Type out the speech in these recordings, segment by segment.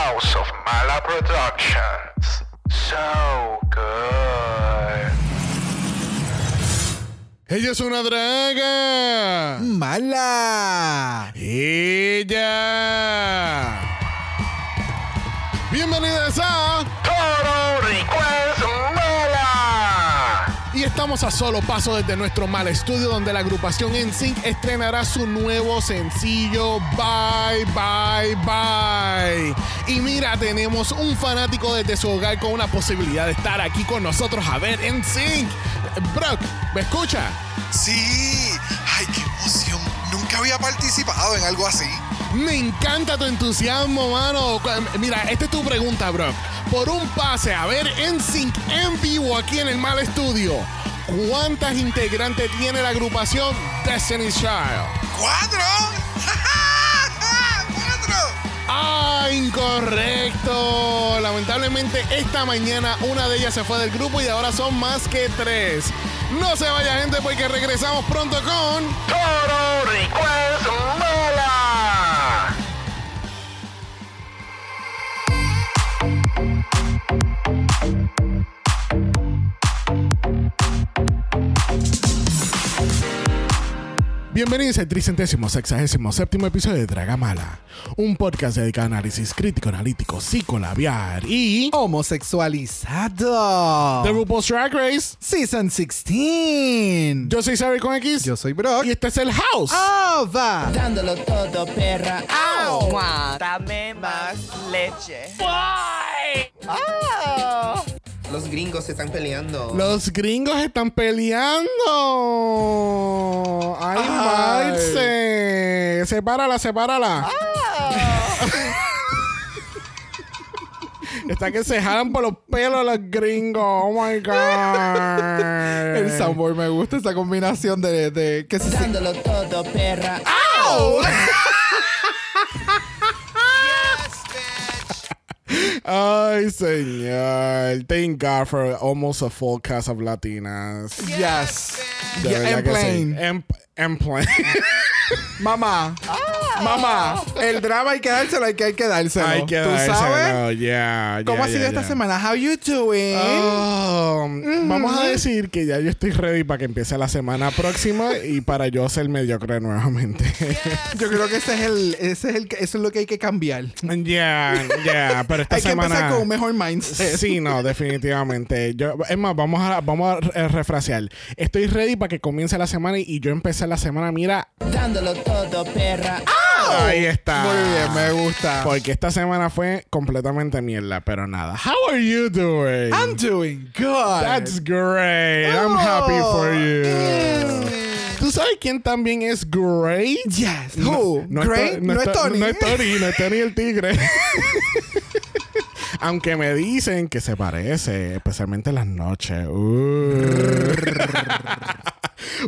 House of Mala Productions. So good. Ella es una draga. Mala. Ella. Bienvenidas a Todo Request Mala. Y estamos a solo paso desde nuestro mal estudio donde la agrupación NSYNC estrenará su nuevo sencillo Bye Bye Bye. Y mira, tenemos un fanático desde su hogar con una posibilidad de estar aquí con nosotros a ver NSYNC. Brock, ¿me escucha? Sí. Ay, qué emoción. Nunca había participado en algo así. Me encanta tu entusiasmo, mano. Mira, esta es tu pregunta, Brock. Por un pase a ver NSYNC en vivo aquí en el Mal Estudio, ¿cuántas integrantes tiene la agrupación Destiny's Child? ¡Cuatro! ¡Cuatro! Ah, incorrecto. Lamentablemente esta mañana una de ellas se fue del grupo y ahora son más que tres. No se vaya gente porque regresamos pronto con... Request Bienvenidos al tricentésimo sexagésimo séptimo episodio de Dragamala, un podcast dedicado a análisis crítico, analítico, psicolabiar y Homosexualizado. The RuPaul's Drag Race. Season 16. Yo soy Xavier con X Yo soy Brock. y este es el House. Ah, va. Dándolo todo, perra. ¡Au! Dame más leche. ¡Au! Los gringos se están peleando. Los gringos están peleando. Ay, Ay. Marce. Sepárala, sepárala. Está que se jalan por los pelos los gringos. Oh my God. El soundboard me gusta esa combinación de, de que se Dándolo todo, perra. Ay, señor. Thank God for almost a full cast of Latinas. Yes. De Yeah, verdad en que sí. plain. En, en plain. Mamá. Ah. Mamá. El drama hay que dárselo, hay que, hay que dárselo. Hay que ¿Tú dárselo. sabes? Yeah, ¿Cómo yeah, ha sido yeah, esta yeah. semana? How you doing? Oh, Vamos a decir que ya yo estoy ready para que empiece la semana próxima y para yo ser mediocre nuevamente. Yo creo que ese es el, ese es el, que- eso es lo que hay que cambiar. Ya, ya, pero esta hay que semana. empezar con un mejor mindset. Sí, no, definitivamente. Yo, es más, vamos a, vamos a re- refrasear. Estoy ready para que comience la semana y, yo empecé la semana, mira, Dándolo todo, perra. Ahí está. Muy bien, me gusta. Porque esta semana fue completamente mierda, pero nada. How are you doing? I'm doing good. That's great. I'm happy for you. ¿Tú sabes quién también es great? Yes. Who? No, Great? Es, No, es To- Tony. No es Tony, no es Tony el tigre. Aunque me dicen que se parece, especialmente en las noches. Uh.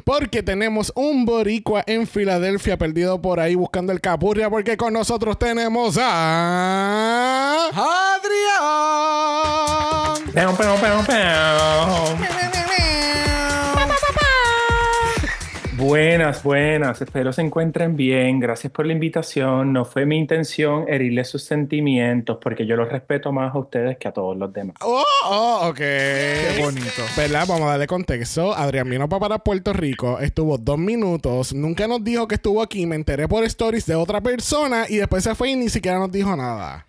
porque tenemos un boricua en Filadelfia perdido por ahí buscando el capurria porque con nosotros tenemos a... Adrián. Buenas, buenas. Espero se encuentren bien. Gracias por la invitación. No fue mi intención herirles sus sentimientos porque yo los respeto más a ustedes que a todos los demás. Oh, oh, ok. Qué bonito. ¿Verdad? Vamos a darle contexto. Adrián vino para, para Puerto Rico, estuvo dos minutos, nunca nos dijo que estuvo aquí, me enteré por stories de otra persona y después se fue y ni siquiera nos dijo nada.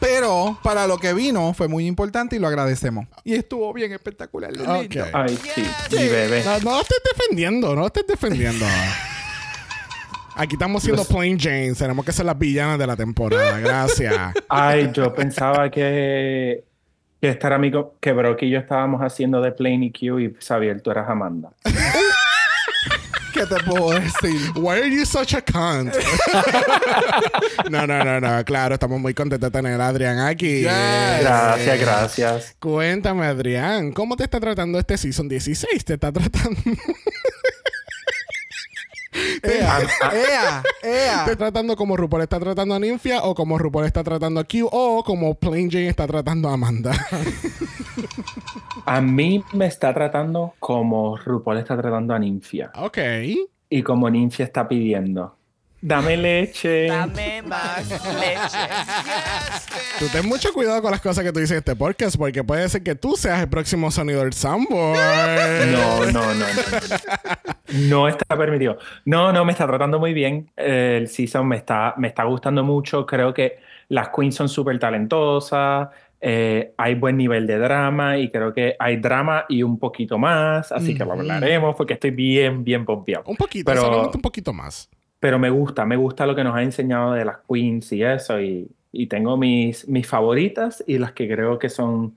Pero para lo que vino fue muy importante y lo agradecemos. Y estuvo bien espectacular. lo Ok. lindo. Ay, sí, mi bebé. No, no lo estés defendiendo, no lo estés defendiendo. Aquí estamos siendo Los- Plain James, tenemos que ser las villanas de la temporada, gracias. Ay, yo pensaba que, que estar amigo, que Brock y yo estábamos haciendo de Plain EQ y Xavier, tú eras Amanda. ¿Qué te puedo decir? Why are you such a cunt? no, no, no, no, claro, estamos muy contentos de tener a Adrián aquí. Yes. Gracias, gracias. Cuéntame, Adrián, ¿cómo te está tratando este season 16? ¿Te está tratando? Ea, ea, ea. ¿Te está tratando como RuPaul está tratando a Ninfia o como RuPaul está tratando a Q o como Plain Jane está tratando a Amanda? A mí me está tratando como RuPaul está tratando a Ninfia. ok. Y como Ninfia está pidiendo. Dame leche. Dame más leche. Tú ten mucho cuidado con las cosas que tú dices en este podcast, porque puede ser que tú seas el próximo sonido del soundboard. No, no, no, no. No está permitido. No, no, me está tratando muy bien. El season me está, me está gustando mucho. Creo que las queens son súper talentosas. eh, hay buen nivel de drama y creo que hay drama y un poquito más. Así que lo hablaremos porque estoy bien, bien pompeado. Un poquito, Pero- solamente un poquito más. Pero me gusta, me gusta lo que nos ha enseñado de las queens y eso. Y, y tengo mis, mis favoritas y las que creo que son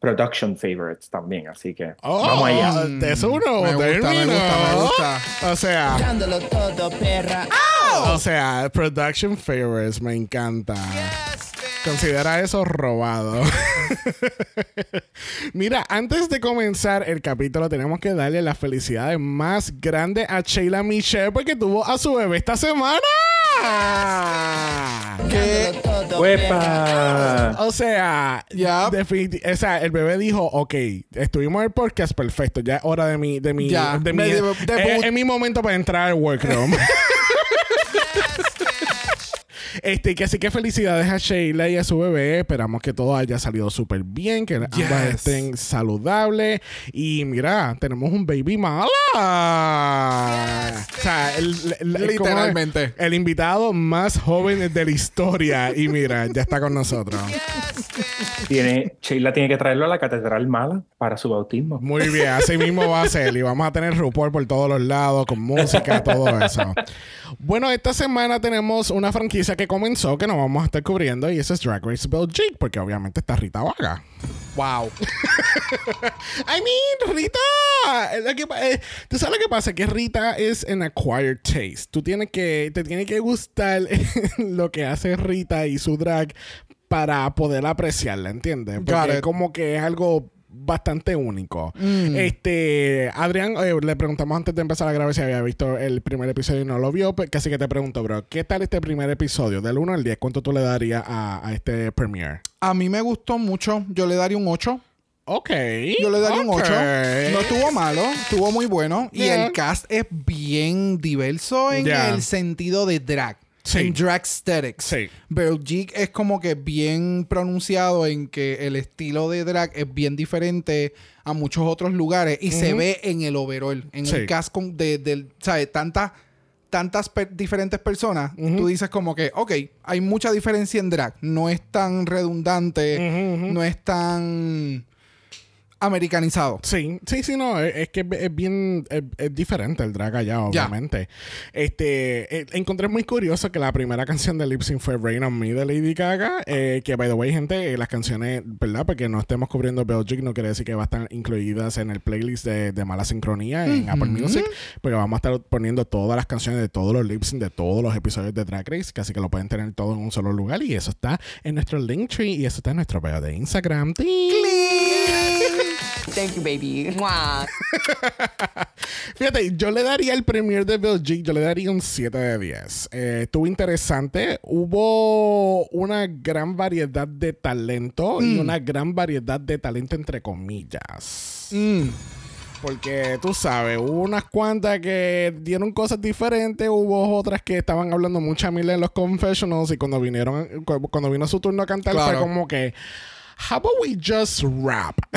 production favorites también. Así que Oh, vamos allá. Te es uno, Me gusta, me gusta, me gusta. O sea, Dándolo todo, perra. o sea, production favorites, me encanta. Considera eso robado. Mira, antes de comenzar el capítulo, tenemos que darle las felicidades más grandes a Sheila Michelle porque tuvo a su bebé esta semana. ¿Qué? Todo, ¡Huepa! O sea, Ya. o sea, el bebé dijo, ok, estuvimos en el podcast, perfecto, ya es hora de mi, de mi, Ya, de mi, de- es mi momento para entrar al workroom. Este, que así que felicidades a Sheila y a su bebé. Esperamos que todo haya salido súper bien, que ambas Yes. estén saludables. Y mira, tenemos un baby mala. O sea, el, el- el- Literalmente. El invitado más joven de la historia. Y mira, ya está con nosotros. Tiene, Sheila tiene que traerlo a la Catedral Mala para su bautismo. Muy bien, así mismo va a ser. Y vamos a tener RuPaul por todos los lados, con música, todo eso. Bueno, esta semana tenemos una franquicia que comenzó que nos vamos a estar cubriendo y eso es Drag Race Belgique, porque obviamente está Rita Vaga. Wow. I mean, Rita. lo que pa- eh, Tú sabes lo que pasa, que Rita es an acquired taste. Tú tienes que, te tiene que gustar lo que hace Rita y su drag para poder apreciarla, ¿entiendes? Porque it. como que es algo bastante único. Mm. Este, Adrián, eh, le preguntamos antes de empezar a grabar si había visto el primer episodio y no lo vio, pues, casi que te pregunto, bro, ¿qué tal este primer episodio? Del 1 al 10, ¿cuánto tú le darías a, a este premiere? A mí me gustó mucho. Yo le daría un 8. Ok. Yo le daría un ok. 8. No estuvo malo, estuvo muy bueno. Y el cast es bien diverso en Yeah. el sentido de drag. Sí. En drag aesthetics. Sí. Belgique es como que bien pronunciado en que el estilo de drag es bien diferente a muchos otros lugares y se ve en el overall, en Sí. el cast con- de, del, ¿sabes? Tantas, tantas per- diferentes personas. Tú dices como que, ok, hay mucha diferencia en drag. No es tan redundante, no es tan americanizado. Sí, sí, sí, no, es, es que es, bien, es, es diferente el drag allá, obviamente. Este, eh, encontré muy curioso que la primera canción de Lip Sync fue Rain on Me de Lady Gaga, eh, que by the way, gente, eh, las canciones, ¿verdad? Porque no estemos cubriendo Belgique, no quiere decir que va a estar incluidas en el playlist de, de Mala Sincronía en Apple Music, porque vamos a estar poniendo todas las canciones de todos los lip sync de todos los episodios de Drag Race, que así que lo pueden tener todo en un solo lugar, y eso está en nuestro Linktree, y eso está en nuestro video de Instagram. Thank you, baby. Fíjate, yo le daría el premier de Belgique, yo le daría un 7 de 10. Eh, estuvo interesante. Hubo una gran variedad de talento y una gran variedad de talento entre comillas. Mm. Porque tú sabes, hubo unas cuantas que dieron cosas diferentes, hubo otras que estaban hablando mucha mil en los confessionals y cuando vinieron, cu- cuando vino su turno a cantar Claro. fue como que, how about we just rap?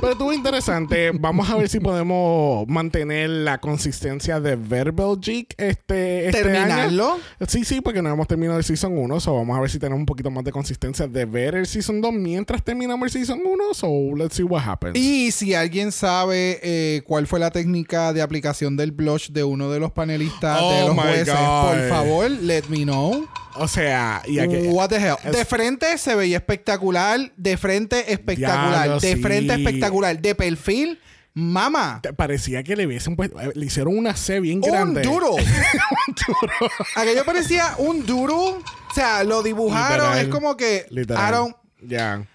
Pero estuvo interesante. Vamos a ver si podemos mantener la consistencia de ver Belgique este, este ¿Terminarlo? año. Sí, sí, porque no hemos terminado el Season 1. So vamos a ver si tenemos un poquito más de consistencia de ver el Season 2 mientras terminamos el Season 1. So let's see what happens. Y si alguien sabe eh, cuál fue la técnica de aplicación del blush de uno de los panelistas Oh de los jueces, God. por favor, let me know. O sea, y aquí, What the hell. es- De frente se veía espectacular, de frente espectacular, Diablo, de sí. frente espectacular, de perfil, mama. parecía que le hubiesen puesto, eh, le hicieron una C bien Un grande. duro. Aquello parecía un duro. O sea, lo dibujaron. Literal. Es como que. Literal. Ya.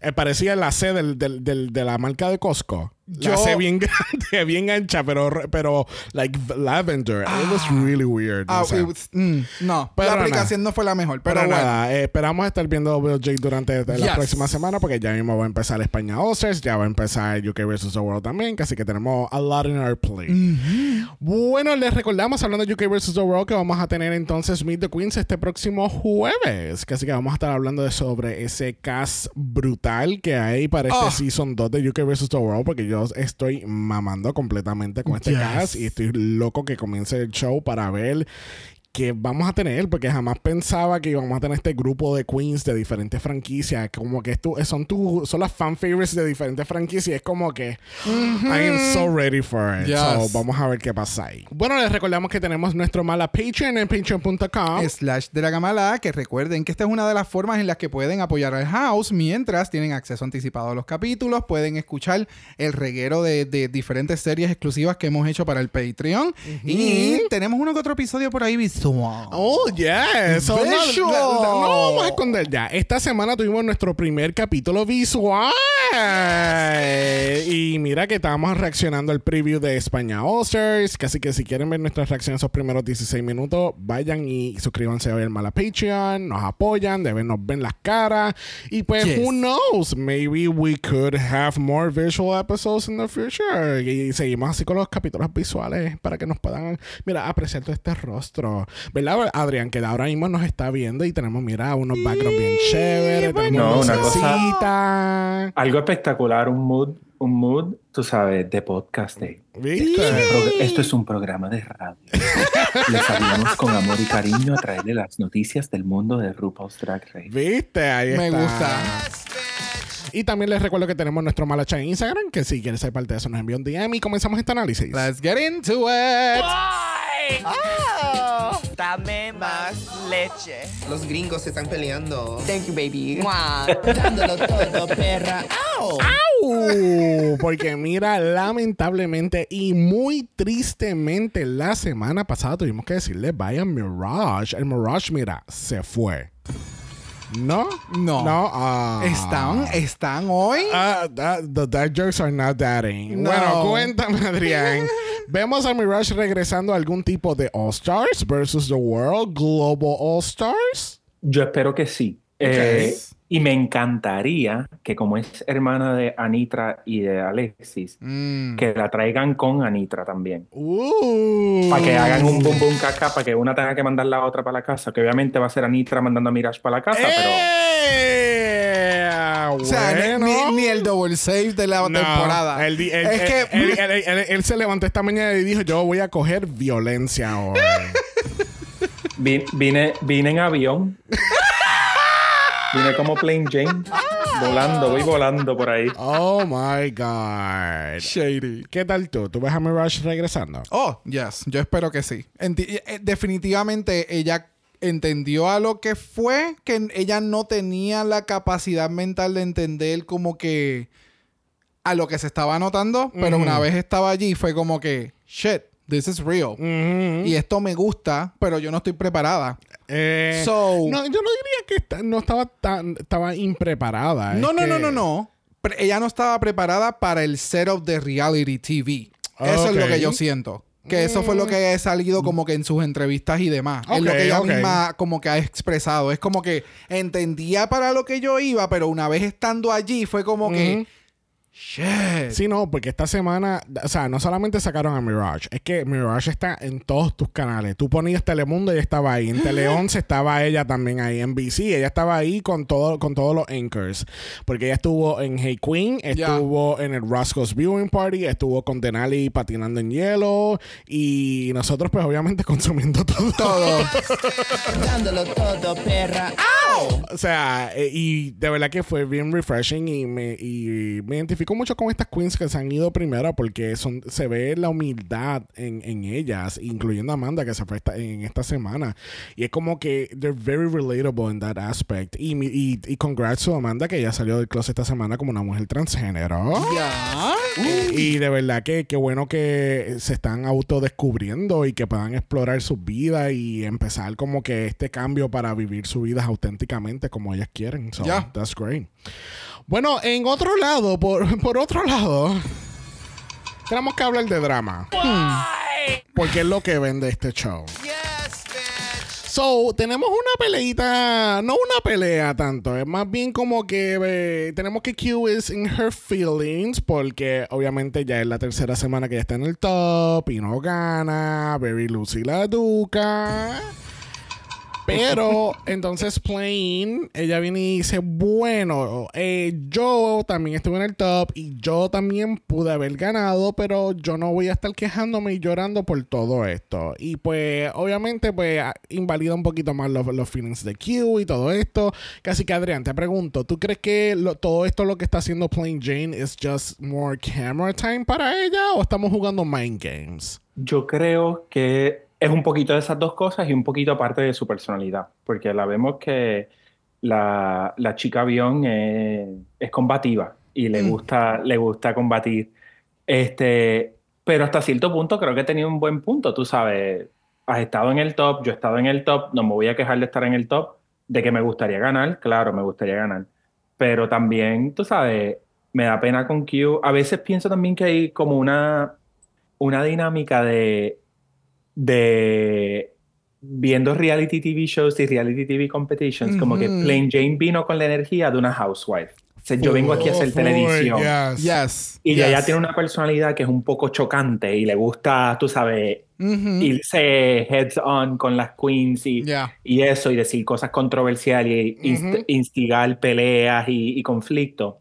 Eh, parecía la C del, del- del- de la marca de Costco. La Yo- hace bien grande, bien ancha, pero, pero like lavender. It was really weird. Ah, sé. it was- mm, no, Pero la nada. aplicación no fue la mejor, pero, Pero bueno. nada, eh, esperamos estar viendo WJ durante la Yes. próxima semana porque ya mismo va a empezar España All-Stars, ya va a empezar UK vs. The World también, así que tenemos a lot in our plate. Bueno, les recordamos, hablando de UK vs. The World, que vamos a tener entonces Meet the Queens este próximo jueves, así que vamos a estar hablando de sobre ese cast brutal que hay para este Oh. Season 2 de UK vs. The World, porque yo estoy mamando completamente con este Yes. cast y estoy loco que comience el show para ver que vamos a tener, porque jamás pensaba que íbamos a tener este grupo de queens de diferentes franquicias, como que esto, son, tu, son las fan favorites de diferentes franquicias, es como que I am so ready for it. Yes. So, vamos a ver qué pasa ahí. Bueno, les recordamos que tenemos nuestro mala Patreon en patreon.com. Slash de la Gamala, que recuerden que esta es una de las formas en las que pueden apoyar al house mientras tienen acceso anticipado a los capítulos, pueden escuchar el reguero de, de diferentes series exclusivas que hemos hecho para el Patreon y tenemos uno que otro episodio por ahí visual. Oh, yes. So, no, Visual. la- la- no vamos a esconder ya. Esta semana tuvimos nuestro primer capítulo visual. Y mira que estábamos reaccionando al preview de España All Stars. Así que si quieren ver nuestras reacciones esos primeros 16 minutos, vayan y suscríbanse hoy al Mala Patreon. Nos apoyan, deben nos ven las caras. Y pues, Yes. who knows? Maybe we could have more visual episodes in the future. Y seguimos así con los capítulos visuales para que nos puedan, mira, apreciar todo este rostro. ¿Verdad, Adrián? Que ahora mismo nos está viendo y tenemos, mira, unos backgrounds bien chéveres. No, tenemos una cosa-. Algo espectacular, un mood, un mood, tú sabes, de podcasting. ¿Viste? Pro- Esto es un programa de radio. Les hablamos con amor y cariño a traerle las noticias del mundo de RuPaul's Drag Race. ¿Viste? Ahí Me está. gusta. Y también les recuerdo que tenemos nuestro Malacha en Instagram, que si quieres ser parte de eso nos envía un DM y comenzamos este análisis. Let's get into it. Oh, dame más leche. Los gringos se están peleando. Thank you, baby. Dándolo todo, perra. ¡Au! Uh, porque mira, lamentablemente y muy tristemente la semana pasada tuvimos que decirle bye a Mirage. El Mirage, mira, se fue. ¿No? No. No. ah. ¿Están, están hoy? Ah, that- the dark jokes are not dating. No. Bueno, cuéntame, Adrián. ¿Vemos a Mirage regresando a algún tipo de All Stars versus the World Global All Stars? Yo espero que sí. Eh, y me encantaría que como es hermana de Anitra y de Alexis, Mm. que la traigan con Anitra también. Uh. Para que hagan un boom boom caca, para que una tenga que mandar la otra para la casa, que obviamente va a ser Anitra mandando a Mirage para la casa, pero... ¡Eh! O sea, ni- Bueno. ni, ni el double save de la No, temporada. di- él- es él- que él, él- él- él se levantó esta mañana y dijo: Yo voy a coger violencia. Vi- Vine, vine en avión. Vine como Plain Jane. Volando, voy volando por ahí. oh my God. shady. ¿Qué tal tú? ¿Tú ves a Mirage regresando? Oh, yes. Yo espero que sí. Enti- eh, definitivamente ella entendió a lo que fue, que ella no tenía la capacidad mental de entender como que a lo que se estaba notando, pero una vez estaba allí fue como que, shit, this is real. Y esto me gusta, pero yo no estoy preparada. Eh, So- no, yo no diría que no estaba tan estaba impreparada. No, es no, no, no, no. Pre- ella no estaba preparada para el setup de reality TV. Eso es lo que yo siento. Que eso fue lo que ha salido como que en sus entrevistas y demás. es lo que ella misma como que ha expresado. Es como que entendía para lo que yo iba, pero una vez estando allí fue como que... Shit. Sí, no, porque esta semana, o sea, no solamente sacaron a Mirage, es que Mirage está en todos tus canales. Tú ponías Telemundo y estaba ahí. En Tele 11 estaba ella también ahí. En BC, ella estaba ahí con, todo, con todos los anchors. Porque ella estuvo en Hey Queen, estuvo en el Roscoe's Viewing Party, estuvo con Denali patinando en hielo. Y nosotros, pues, obviamente, consumiendo todo. Todo. Dándolo todo, perra. O sea, eh, y de verdad que fue bien refreshing y me, y me identifico mucho con estas queens que se han ido primero porque son, se ve la humildad en, en ellas, incluyendo Amanda que se fue esta- en esta semana. Y es como que they're very relatable in that aspect. Y, y, y congrats a Amanda que ya salió del closet esta semana como una mujer transgénero. ya. Y de verdad que qué bueno que se están autodescubriendo y que puedan explorar sus vidas y empezar como que este cambio para vivir sus vidas auténticamente como ellas quieren. So, Ya. that's great. Bueno, en otro lado, por, por otro lado, tenemos que hablar de drama. Porque es lo que vende este show. So, tenemos una peleita, no una pelea tanto, es más bien como que eh, tenemos que Q is in her feelings, porque obviamente ya es la tercera semana que ya está en el top y no gana, Very Lucy la Duca. Pero entonces Plain, ella viene y dice, bueno, eh, yo también estuve en el top y yo también pude haber ganado, pero yo no voy a estar quejándome y llorando por todo esto. Y pues obviamente pues invalida un poquito más los, los feelings de Q y todo esto. Casi que Adrián, te pregunto, ¿tú crees que lo- todo esto lo que está haciendo Plain Jane es just more camera time para ella o estamos jugando mind games? Yo creo que es un poquito de esas dos cosas y un poquito aparte de su personalidad, porque la vemos que la, la chica avión es, es combativa y le gusta, le gusta combatir. Este, pero hasta cierto punto creo que he tenido un buen punto, tú sabes, has estado en el top, yo he estado en el top, no me voy a quejar de estar en el top, de que me gustaría ganar, claro, me gustaría ganar, pero también, tú sabes, me da pena con Q. A veces pienso también que hay como una, una dinámica de, de viendo reality TV shows y reality TV competitions, como que. Plain Jane vino con la energía de una housewife. O sea, yo vengo aquí a hacer Full, televisión. yes. Yes. Y yes. ella tiene una personalidad que es un poco chocante y le gusta, tú sabes, irse heads on con las queens y, Ya. y eso, y decir cosas controversiales y inst- instigar peleas y, y conflictos.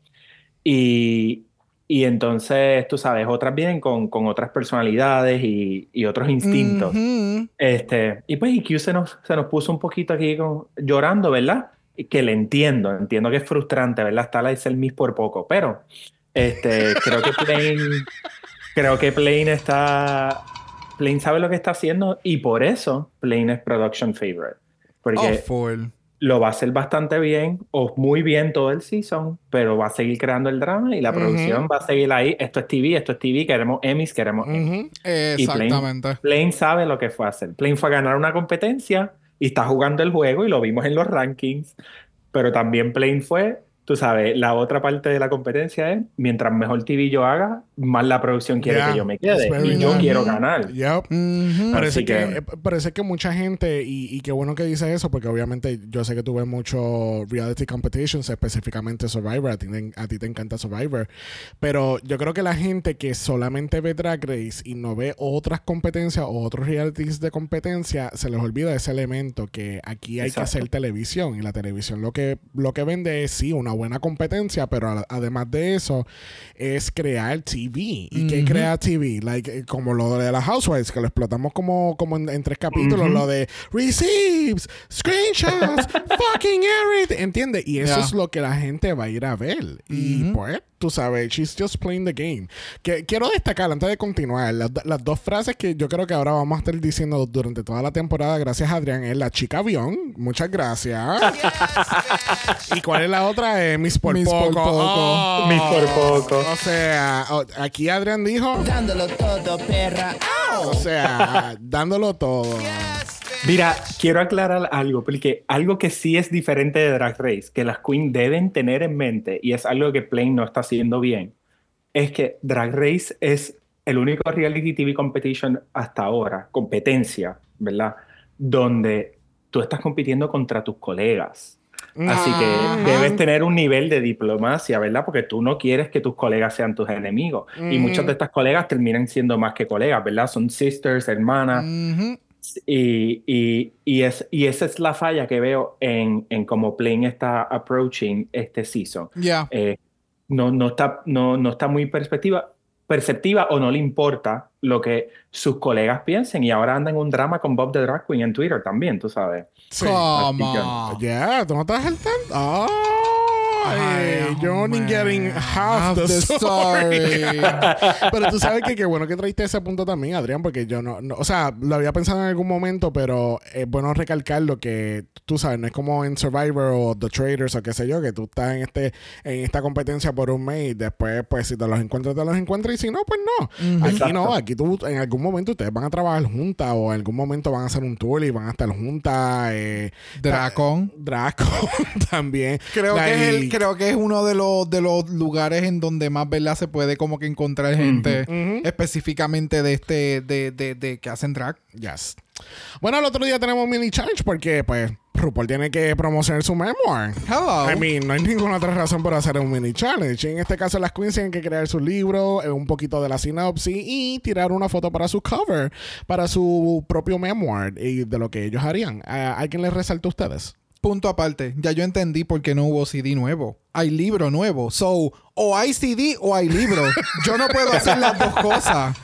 Y, y entonces, tú sabes, otras vienen con, con otras personalidades y, y otros instintos. Ujú. Este, y pues IQ se nos, se nos puso un poquito aquí con- llorando, ¿verdad? Y Que le entiendo, entiendo que es frustrante, ¿verdad? Está la el Miss por poco, pero este, creo que Plain, creo que Plain está, Plain sabe lo que está haciendo y por eso Plain es production favorite. Porque Oh. Lo va a hacer bastante bien o muy bien todo el season, pero va a seguir creando el drama y la Ujú. producción va a seguir ahí. Esto es TV, esto es TV, queremos Emmys, queremos Emmys. Ujú. Y Plain- Exactamente. Plain sabe lo que fue hacer. Plain fue a ganar una competencia y está jugando el juego y lo vimos en los rankings. Pero también Plain fue, tú sabes, la otra parte de la competencia es, mientras mejor TV yo haga, más la producción quiere Yeah, que yo me quede. very Y yo quiero ganar. Yep. Ujú. Parece Así que, que- eh, parece que mucha gente, y, y qué bueno que dice eso, porque obviamente yo sé que tú ves mucho reality competitions, específicamente Survivor, a ti, te- a ti te encanta Survivor, pero yo creo que la gente que solamente ve Drag Race y no ve otras competencias o otros realities de competencia, se les olvida ese elemento que aquí hay que Exacto. hacer televisión, y la televisión lo que, lo que vende es sí, una buena competencia, pero a- además de eso, es crear TV. ¿Y qué Ujú. crea TV? Like, eh, como lo de las Housewives, que lo explotamos como, como en, en tres capítulos, Ujú. lo de receipts, screenshots, fucking everything. ¿Entiendes? Y eso Yeah. es lo que la gente va a ir a ver. Y pues, tú sabes, she's just playing the game. Que, quiero destacar, antes de continuar, las, las dos frases que yo creo que ahora vamos a estar diciendo durante toda la temporada, gracias Adrián, es la chica avión. Muchas gracias. ¿Y cuál es la otra? Eh, Miss por Miss por poco. poco. Oh. Miss por poco. O sea, aquí Adrián dijo, Dándolo todo, perra. o sea, dándolo todo. Mira, quiero aclarar algo, porque algo que sí es diferente de Drag Race, que las queens deben tener en mente, y es algo que Plain no está haciendo bien, es que Drag Race es el único reality TV competition hasta ahora, competencia, ¿verdad? Donde tú estás compitiendo contra tus colegas. Así que Ajá. debes tener un nivel de diplomacia, ¿verdad? Porque tú no quieres que tus colegas sean tus enemigos. Y Ujú. muchas de estas colegas terminan siendo más que colegas, ¿verdad? Son sisters, hermanas. Ujú. Y, y, y, es, y esa es la falla que veo en, en cómo Plain está approaching este season. Ya. Eh, no, no, está, no, no está muy perspectiva, perceptiva o no le importa lo que sus colegas piensen. Y ahora anda en un drama con Bob the Drag Queen en Twitter también, tú sabes. Sí. On. Yeah, ¿tú no estás al tanto? Oh, Ay, you're only getting half, Half the, the story. story. pero tú sabes que qué bueno que traiste ese punto también, Adrián, porque yo no, no- o sea, lo había pensado en algún momento, pero es bueno recalcar lo que tú sabes, no es como en Survivor o The Traders o qué sé yo, que tú estás en este en esta competencia por un mes y después, pues si te los encuentras, te los encuentras y si no, pues no. Aquí Exacto. no, aquí tú en algún momento ustedes van a trabajar juntas o en algún momento van a hacer un tour y van a estar juntas. Eh, Dracon. Draco también. Creo que es el, creo que es uno de los, de los lugares en donde más, ¿verdad? Se puede como que encontrar gente específicamente de este, de, de, de que hacen drag. Yes. Bueno, el otro día tenemos mini challenge porque, pues, RuPaul tiene que promocionar su memoir. Hello. I mean, no hay ninguna otra razón para hacer un mini challenge. En este caso, las queens tienen que crear su libro, eh, un poquito de la sinopsis y tirar una foto para su cover, para su propio memoir y de lo que ellos harían. ¿A alguien les resalta a ustedes? Punto aparte. Ya yo entendí por qué no hubo CD nuevo. Hay libro nuevo. So, o hay CD o hay libro. yo no puedo hacer las dos cosas.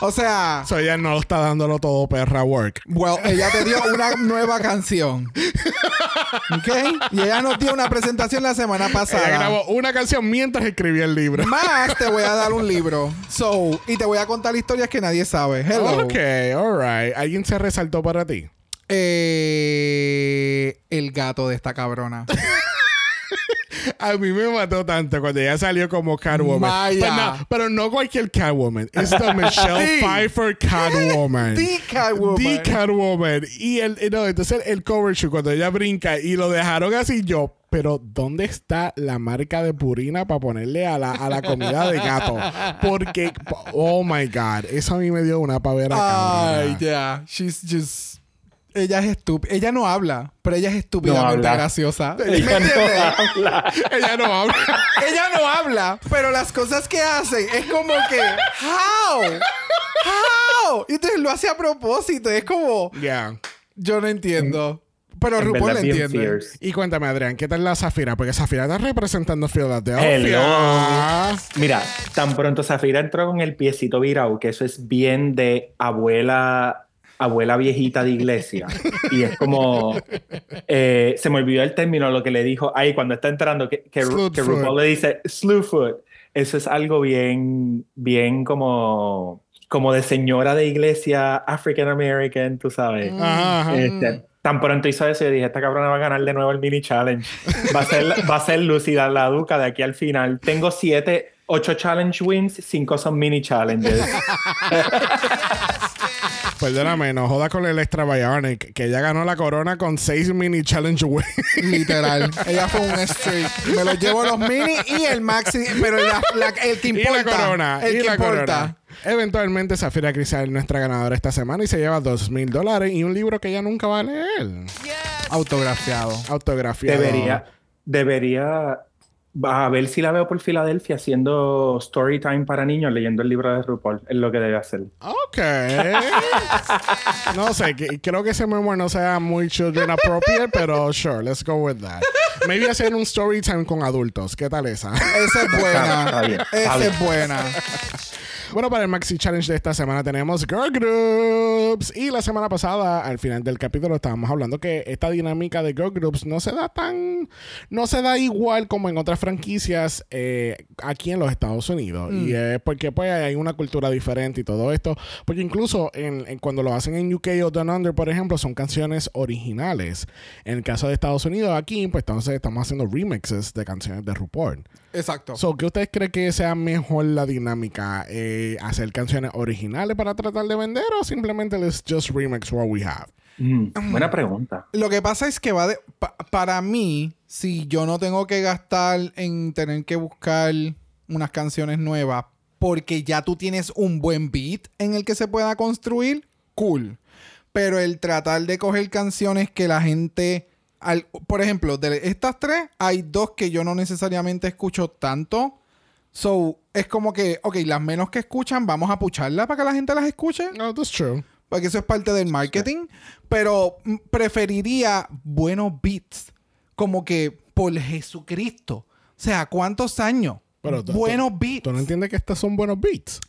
O sea, So, ella no está dándolo todo perra work. well, ella te dio una nueva canción. ¿Ok? Y ella nos dio una presentación la semana Ella pasada. grabó una canción mientras escribía el libro. Más te voy a dar un libro. So, y te voy a contar historias que nadie sabe. Hello. Ok, alright. ¿Alguien se resaltó para ti? Eh, el gato de esta cabrona. A mí me mató tanto cuando ella salió como Catwoman. Maya. Pero no, pero no cualquier Catwoman. Es la Michelle Sí. Pfeiffer Catwoman. The Catwoman. The Catwoman. Y el, eh, no, entonces el cover shoot, cuando ella brinca y lo dejaron así, yo, pero ¿dónde está la marca de Purina para ponerle a la, a la comida de gato? Porque, oh my God, eso a mí me dio una pavera. Ay, cabrona. ya. She's just. Ella es estúpida. Ella no habla, pero ella es estúpidamente habla. graciosa. ¿Me Ella no habla. Ella no habla. ella no habla, pero las cosas que hace es como que. ¿How? ¿How? Y entonces lo hace a propósito. Es como. Ya. Yo no entiendo. Pero En RuPaul bien entiende. fierce. Y cuéntame, Adrián, ¿qué tal la Zafira? Porque Zafira está representando Philadelphia. Hello. Mira, tan pronto Zafira entró con el piecito virado, que eso es bien de abuela, abuela viejita de iglesia. Y es como, eh, se me olvidó el término, lo que le dijo ahí cuando está entrando, que, que, que. RuPaul le dice Slewfoot. Eso es algo bien, bien como, como de señora de iglesia African American, tú sabes. Ajá, ajá. Este, tan pronto hizo eso, yo dije, esta cabrona va a ganar de nuevo el mini challenge. Va a ser, va a ser lúcida la duca de aquí al final. Tengo siete, ocho challenge wins, cinco son mini challenges. Perdóname, no joda con el Extra Bionic, que ella ganó la corona con seis mini challenge wins. Literal. Ella fue un streak. Me lo llevo los mini y el maxi. Pero la- la- el que y importa. la corona. El y que la importa. corona. Eventualmente, Zafira Crisal, nuestra ganadora esta semana, y se lleva dos mil dólares y un libro que ella nunca va a leer. Autografiado. Autografiado. Debería, debería, a ver si la veo por Filadelfia haciendo story time para niños leyendo el libro de RuPaul. Es lo que debe hacer. Ok. no sé, que- creo que ese memoir no sea muy children appropriate, pero sure, let's go with that. Maybe hacer un story time con adultos. ¿Qué tal esa? Esa es buena. Está bien, está Esa es buena. Bueno, para el Maxi Challenge de esta semana tenemos Girl Groups. Y la semana pasada, al final del capítulo, estábamos hablando que esta dinámica de Girl Groups no se da tan. No se da igual como en otras franquicias eh, aquí en los Estados Unidos. Y es porque pues hay una cultura diferente y todo esto. Porque incluso en, en cuando lo hacen en UK o Down Under, por ejemplo, son canciones originales. En el caso de Estados Unidos, aquí, pues entonces estamos haciendo remixes de canciones de RuPaul. Exacto. So, ¿Qué ustedes creen que sea mejor la dinámica? Eh, ¿Hacer canciones originales para tratar de vender o simplemente let's just remix what we have? Mm, buena pregunta. Lo que pasa es que va de. pa- para mí, si yo no tengo que gastar en tener que buscar unas canciones nuevas, porque ya tú tienes un buen beat en el que se pueda construir, cool. Pero el tratar de coger canciones que la gente. Al- por ejemplo, de estas tres, hay dos que yo no necesariamente escucho tanto. So, es como que, ok, las menos que escuchan, vamos a pucharlas para que la gente las escuche. No, that's true. Porque eso es parte del marketing. Pero preferiría buenos beats. Como que por Jesucristo. O sea, ¿cuántos años? Pero buenos beats. ¿Tú no entiendes que estos son buenos beats?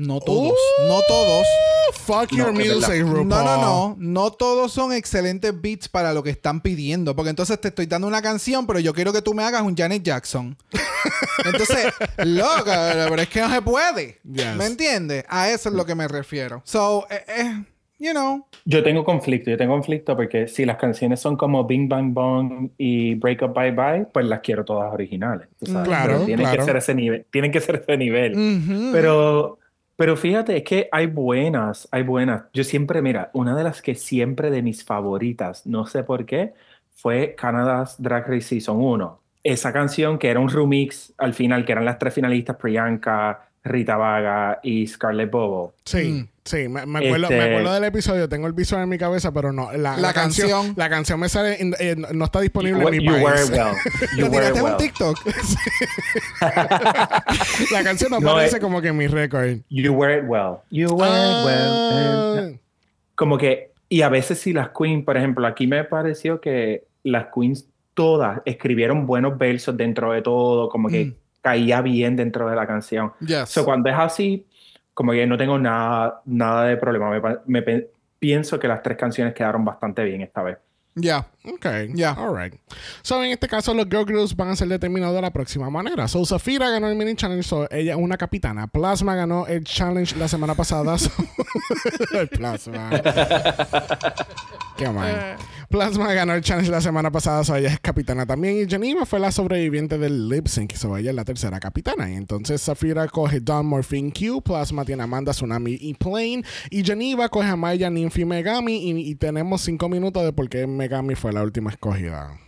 No todos. No todos. Fuck No, your verdad. music, RuPaul. No, no, no. No todos son excelentes beats para lo que están pidiendo. Porque entonces te estoy dando una canción, pero yo quiero que tú me hagas un Janet Jackson. entonces, loca, pero es que no se puede. Yes. ¿Me entiendes? A eso es lo que me refiero. So, eh, eh, you know. Yo tengo conflicto, yo tengo conflicto porque si las canciones son como Bing Bang Bong y Break Up Bye Bye, pues las quiero todas originales. tú sabes. Claro, Pero tienen claro. que ser ese nivel, tienen que ser ese nivel. Pero, pero fíjate, es que hay buenas, hay buenas. Yo siempre, mira, una de las que siempre de mis favoritas, no sé por qué, fue Canada's Drag Race Season 1. esa canción que era un remix al final, que eran las tres finalistas, Priyanka, Rita Vaga y Scarlett Bobo. Sí, sí, me, me acuerdo, Este- me acuerdo del episodio, tengo el visual en mi cabeza, pero no, la, La canción. La canción me sale, en- en- no está disponible You, en mi you wear país. it well. You ¿Te wear it tiraste un well. TikTok? la canción no No, aparece eh, como que en mi récord. You wear it well. You wear it well. Ah, Como que, y a veces si las queens, por ejemplo, aquí me pareció que las queens todas escribieron buenos versos dentro de todo, como que Mm. caía bien dentro de la canción. Yes. So, cuando es así, como que no tengo nada, nada de problema. Me, pienso que las tres canciones quedaron bastante bien esta vez. Ya. Ok, Ya. alright. So, en este caso, los Girl Groups van a ser determinados de la próxima manera. So, Zafira ganó el mini challenge, so ella es una capitana. Plasma ganó el challenge la semana pasada. so- el Plasma. Qué mal. Plasma ganó el challenge la semana pasada, so ella es capitana también. Y Geneva fue la sobreviviente del lip sync, so ella es la tercera capitana. Y entonces Zafira coge Dawn, Morphine Q, Plasma tiene Amanda, Tsunami y Plane. Y Geneva coge a Maya, Nymphy y Megami. Y, y tenemos cinco minutos de por qué Megami fue la última escogida.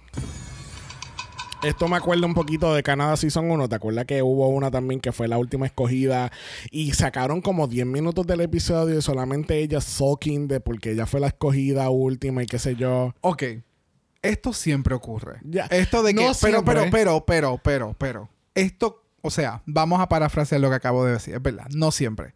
Esto me acuerda un poquito de Canadá Season 1. ¿Te acuerdas que hubo una también que fue la última escogida? Y sacaron como 10 minutos del episodio y solamente ella sulking de porque ella fue la escogida última y qué sé yo. Ok. Esto siempre ocurre. Ya. Esto de que. No pero, pero, pero, pero, pero, pero. Esto, o sea, vamos a parafrasear lo que acabo de decir. Es verdad. No siempre.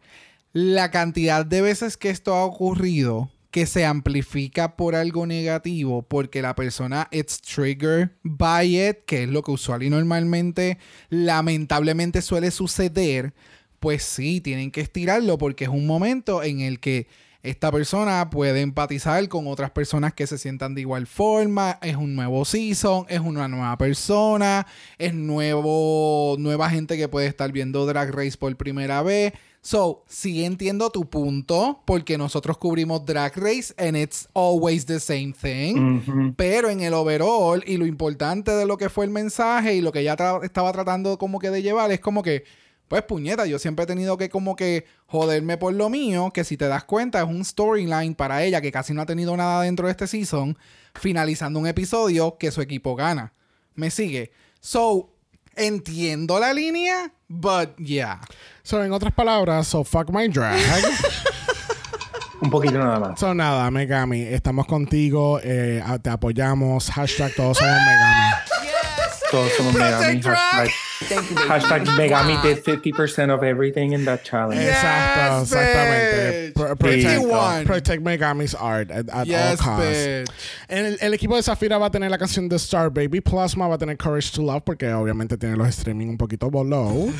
La cantidad de veces que esto ha ocurrido que se amplifica por algo negativo porque la persona it's triggered by it, que es lo que usual y normalmente lamentablemente suele suceder, pues sí, tienen que estirarlo porque es un momento en el que esta persona puede empatizar con otras personas que se sientan de igual forma, es un nuevo season, es una nueva persona, es nuevo nueva gente que puede estar viendo Drag Race por primera vez. So, sí entiendo tu punto, porque nosotros cubrimos Drag Race and it's always the same thing. Pero en el overall y lo importante de lo que fue el mensaje y lo que ella tra- estaba tratando como que de llevar es como que, pues puñeta, yo siempre he tenido que como que joderme por lo mío, que si te das cuenta es un storyline para ella que casi no ha tenido nada dentro de este season, finalizando un episodio que su equipo gana. ¿Me sigue? So, entiendo la línea, but yeah. So, en otras palabras, so fuck my drag. Un poquito nada más. so, nada, Megami, estamos contigo, eh, te apoyamos. Hashtag todos somos Megami. Todos somos Megami. Hashtag, Thank you, baby. hashtag Megami did 50% of everything in that challenge. Exacto, Yes, exactamente. bitch. Pro- protect, 51. protect Megami's art at, at all Yes, costs. bitch. El, el equipo de Zafira va a tener la canción de Star Baby. Plasma va a tener Courage to Love porque obviamente tiene los streaming un poquito below.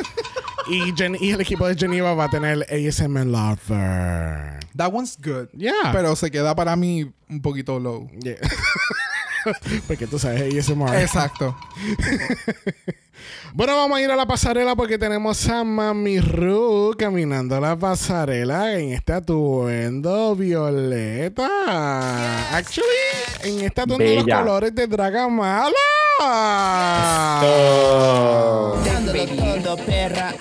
y, Gen- y el equipo de Geneva va a tener ASMR Lover. That one's good. Yeah. Pero se queda para mí un poquito low. Yeah. porque tú sabes ASMR. Exacto. Bueno, vamos a ir a la pasarela porque tenemos a Mami Ru caminando la pasarela en este atuendo violeta. Actually, en este atuendo de los colores de Dragamala. Oh. Dándolo todo, perra.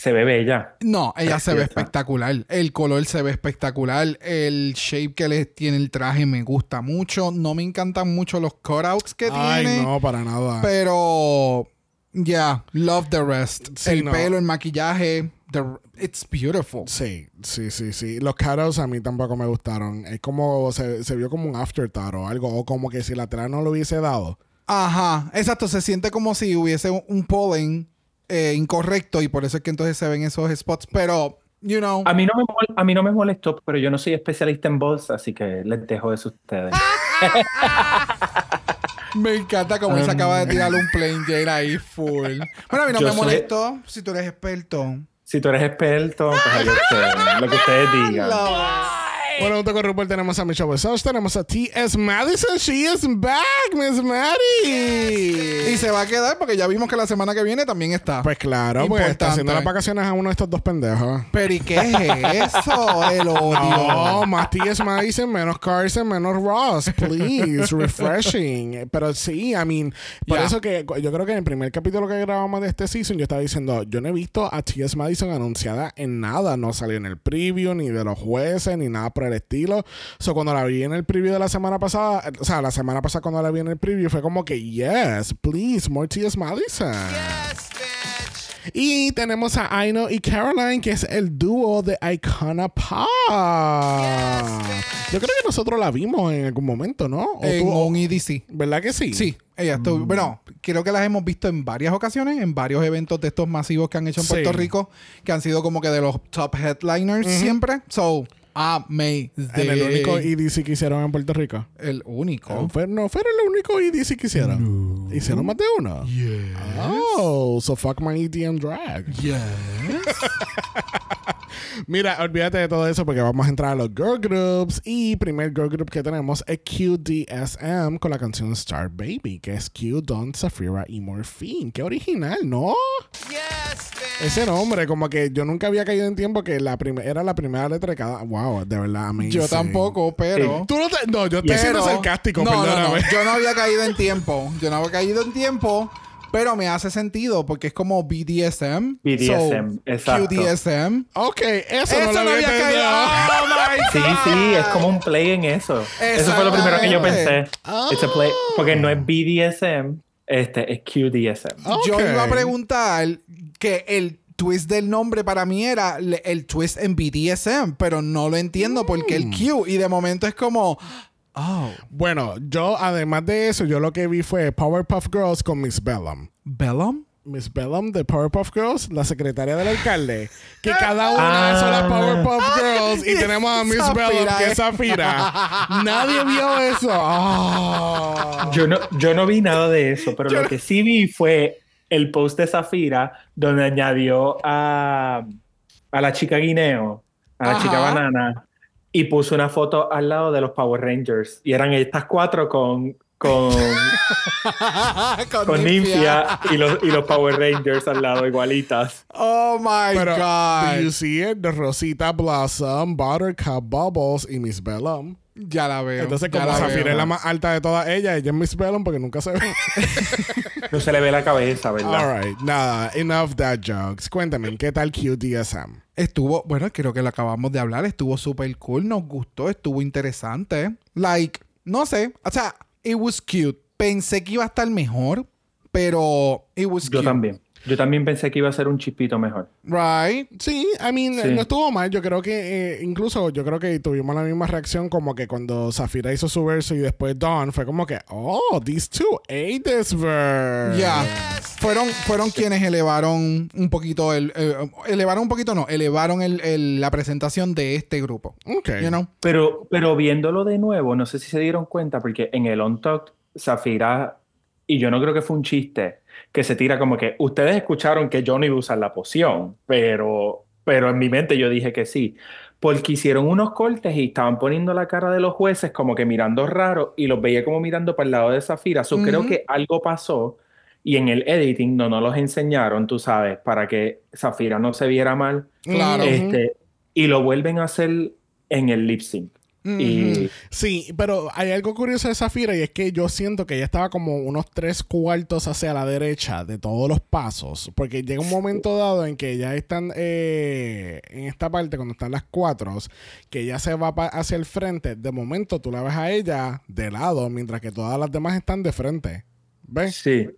Se ve bella. No, ella se ve espectacular. El color se ve espectacular. El shape que le tiene el traje me gusta mucho. No me encantan mucho los cutouts que Ay, tiene. no, para nada. Pero. Yeah, love the rest. Sí, el no. pelo, el maquillaje. The, it's beautiful. Sí, sí, sí, sí. Los caros a mí tampoco me gustaron. Es como, se, se vio como un afterthought o algo, o como que si la tela no lo hubiese dado. Ajá, exacto. Se siente como si hubiese un, un pollen eh, incorrecto y por eso es que entonces se ven esos spots. Pero, you know. A mí, no me a mí no me molestó, pero yo no soy especialista en bolsa, así que les dejo eso a ustedes. Me encanta como él se acaba de tirar un plain Jane ahí full. Bueno, a mí no Yo me soy- molestó si tú eres experto. Si tú eres experto, pues ahí ustedes, lo que ustedes digan. Bueno, junto con RuPaul tenemos a Michelle Visage, tenemos a T.S. Madison. She is back, Miss Maddie. Y se va a quedar porque ya vimos que la semana que viene también está. Pues claro, pues está haciendo las vacaciones a uno de estos dos pendejos. Pero ¿y qué es eso? El odio. No, más T.S. Madison, menos Carson, menos Ross. Please, refreshing. Pero sí, I mean, por eso que yo creo que en el primer capítulo que grabamos de este season, yo estaba diciendo, yo no he visto a T.S. Madison anunciada en nada. No salió en el preview, ni de los jueces, ni nada por el el estilo. So, cuando la vi en el preview de la semana pasada, o sea, la semana pasada cuando la vi en el preview fue como que, yes, please, more T.S. Madison. Y tenemos a Aino y Caroline, que es el dúo de Icona Pop. Yo creo que nosotros la vimos en algún momento, ¿no? ¿O En tú- un EDC. ¿Verdad que sí? Sí, ella estuvo. Mm. Bueno, creo que las hemos visto en varias ocasiones, en varios eventos de estos masivos que han hecho en Sí. Puerto Rico, que han sido como que de los top headliners siempre. So, amazing. En el único EDC que hicieron en Puerto Rico. El único. Fue- no fueron el único EDC que hicieron. Hicieron más de uno. Oh, so fuck my EDM drag. Mira, olvídate de todo eso porque vamos a entrar a los girl groups. Y primer girl group que tenemos es QDSM con la canción Star Baby, que es Q, Don, Safira y Morphine. Qué original, ¿no? Ese nombre, como que yo nunca había caído en tiempo que la era la primera letra de cada. Wow, de verdad. Yo tampoco, pero. Tú no, te- no, yo estoy Pero- siendo sarcástico, no, no, no. perdóname. Yo no había caído en tiempo. Yo no había caído en tiempo. Pero me hace sentido porque es como BDSM. BDSM, So, exacto. QDSM. Ok, eso, Eso no lo había caído. Oh my Sí, sí, es como un play en eso. Eso fue lo primero que yo pensé. It's a play, porque no es BDSM, este es QDSM. Yo Ok. iba a preguntar que el twist del nombre para mí era el twist en BDSM, pero no lo entiendo porque Mm. el Q y de momento es como, oh, Bueno, yo además de eso, yo lo que vi fue Powerpuff Girls con Miss Bellum. Bellum. Miss Bellum de Powerpuff Girls, la secretaria del alcalde, que cada una son las Ah. Powerpuff Girls y tenemos a Miss Zafira, Bellum que eh. es Zafira. Nadie vio eso. Ah. Yo no, yo no vi nada de eso, pero lo que sí vi fue el post de Zafira donde añadió a, a la chica guineo, a la Ajá. chica banana, y puso una foto al lado de los Power Rangers. Y eran estas cuatro con, con, con Ninfia y los, y los Power Rangers al lado, igualitas. Oh my Pero, do you God. see it? Rosita Blossom, Buttercup Bubbles y Miss Bellum. Ya la veo. Entonces, como la Zafira veo. es la más alta de todas ellas, ella es Miss Bellum porque nunca se ve. No se le ve la cabeza, ¿verdad? All right, nada, enough that jokes. Cuéntame, ¿qué tal QDSM? Estuvo, bueno, creo que lo acabamos de hablar, estuvo súper cool, nos gustó, estuvo interesante. Like, no sé, o sea, it was cute. Pensé que iba a estar mejor, pero it was Yo cute. también. Yo también pensé que iba a ser un chispito mejor. Right? Sí, I mean, Sí. no estuvo mal. Yo creo que, eh, incluso, yo creo que tuvimos la misma reacción como que cuando Zafira hizo su verso y después Dawn fue como que, oh, these two ate this verse. Ya. Fueron, fueron quienes elevaron un poquito el, eh, elevaron un poquito, no, elevaron el- el- la presentación de este grupo. Ok. You know? Pero, pero viéndolo de nuevo, no sé si se dieron cuenta, porque en el On Talk, Zafira, y yo no creo que fue un chiste, que se tira como que ustedes escucharon que yo no iba a usar la poción, pero, pero en mi mente yo dije que sí. Porque hicieron unos cortes y estaban poniendo la cara de los jueces como que mirando raro y los veía como mirando para el lado de Zafira. So, Creo que algo pasó y en el editing no nos los enseñaron, tú sabes, para que Zafira no se viera mal. Claro. Este, y lo vuelven a hacer en el lip sync. Y Sí, pero hay algo curioso de Zafira y es que yo siento que ella estaba como unos tres cuartos hacia la derecha de todos los pasos. Porque llega un momento dado en que ya están eh, en esta parte, cuando están las cuatro, que ella se va hacia el frente. De momento tú la ves a ella de lado, mientras que todas las demás están de frente. ¿Ves? sí,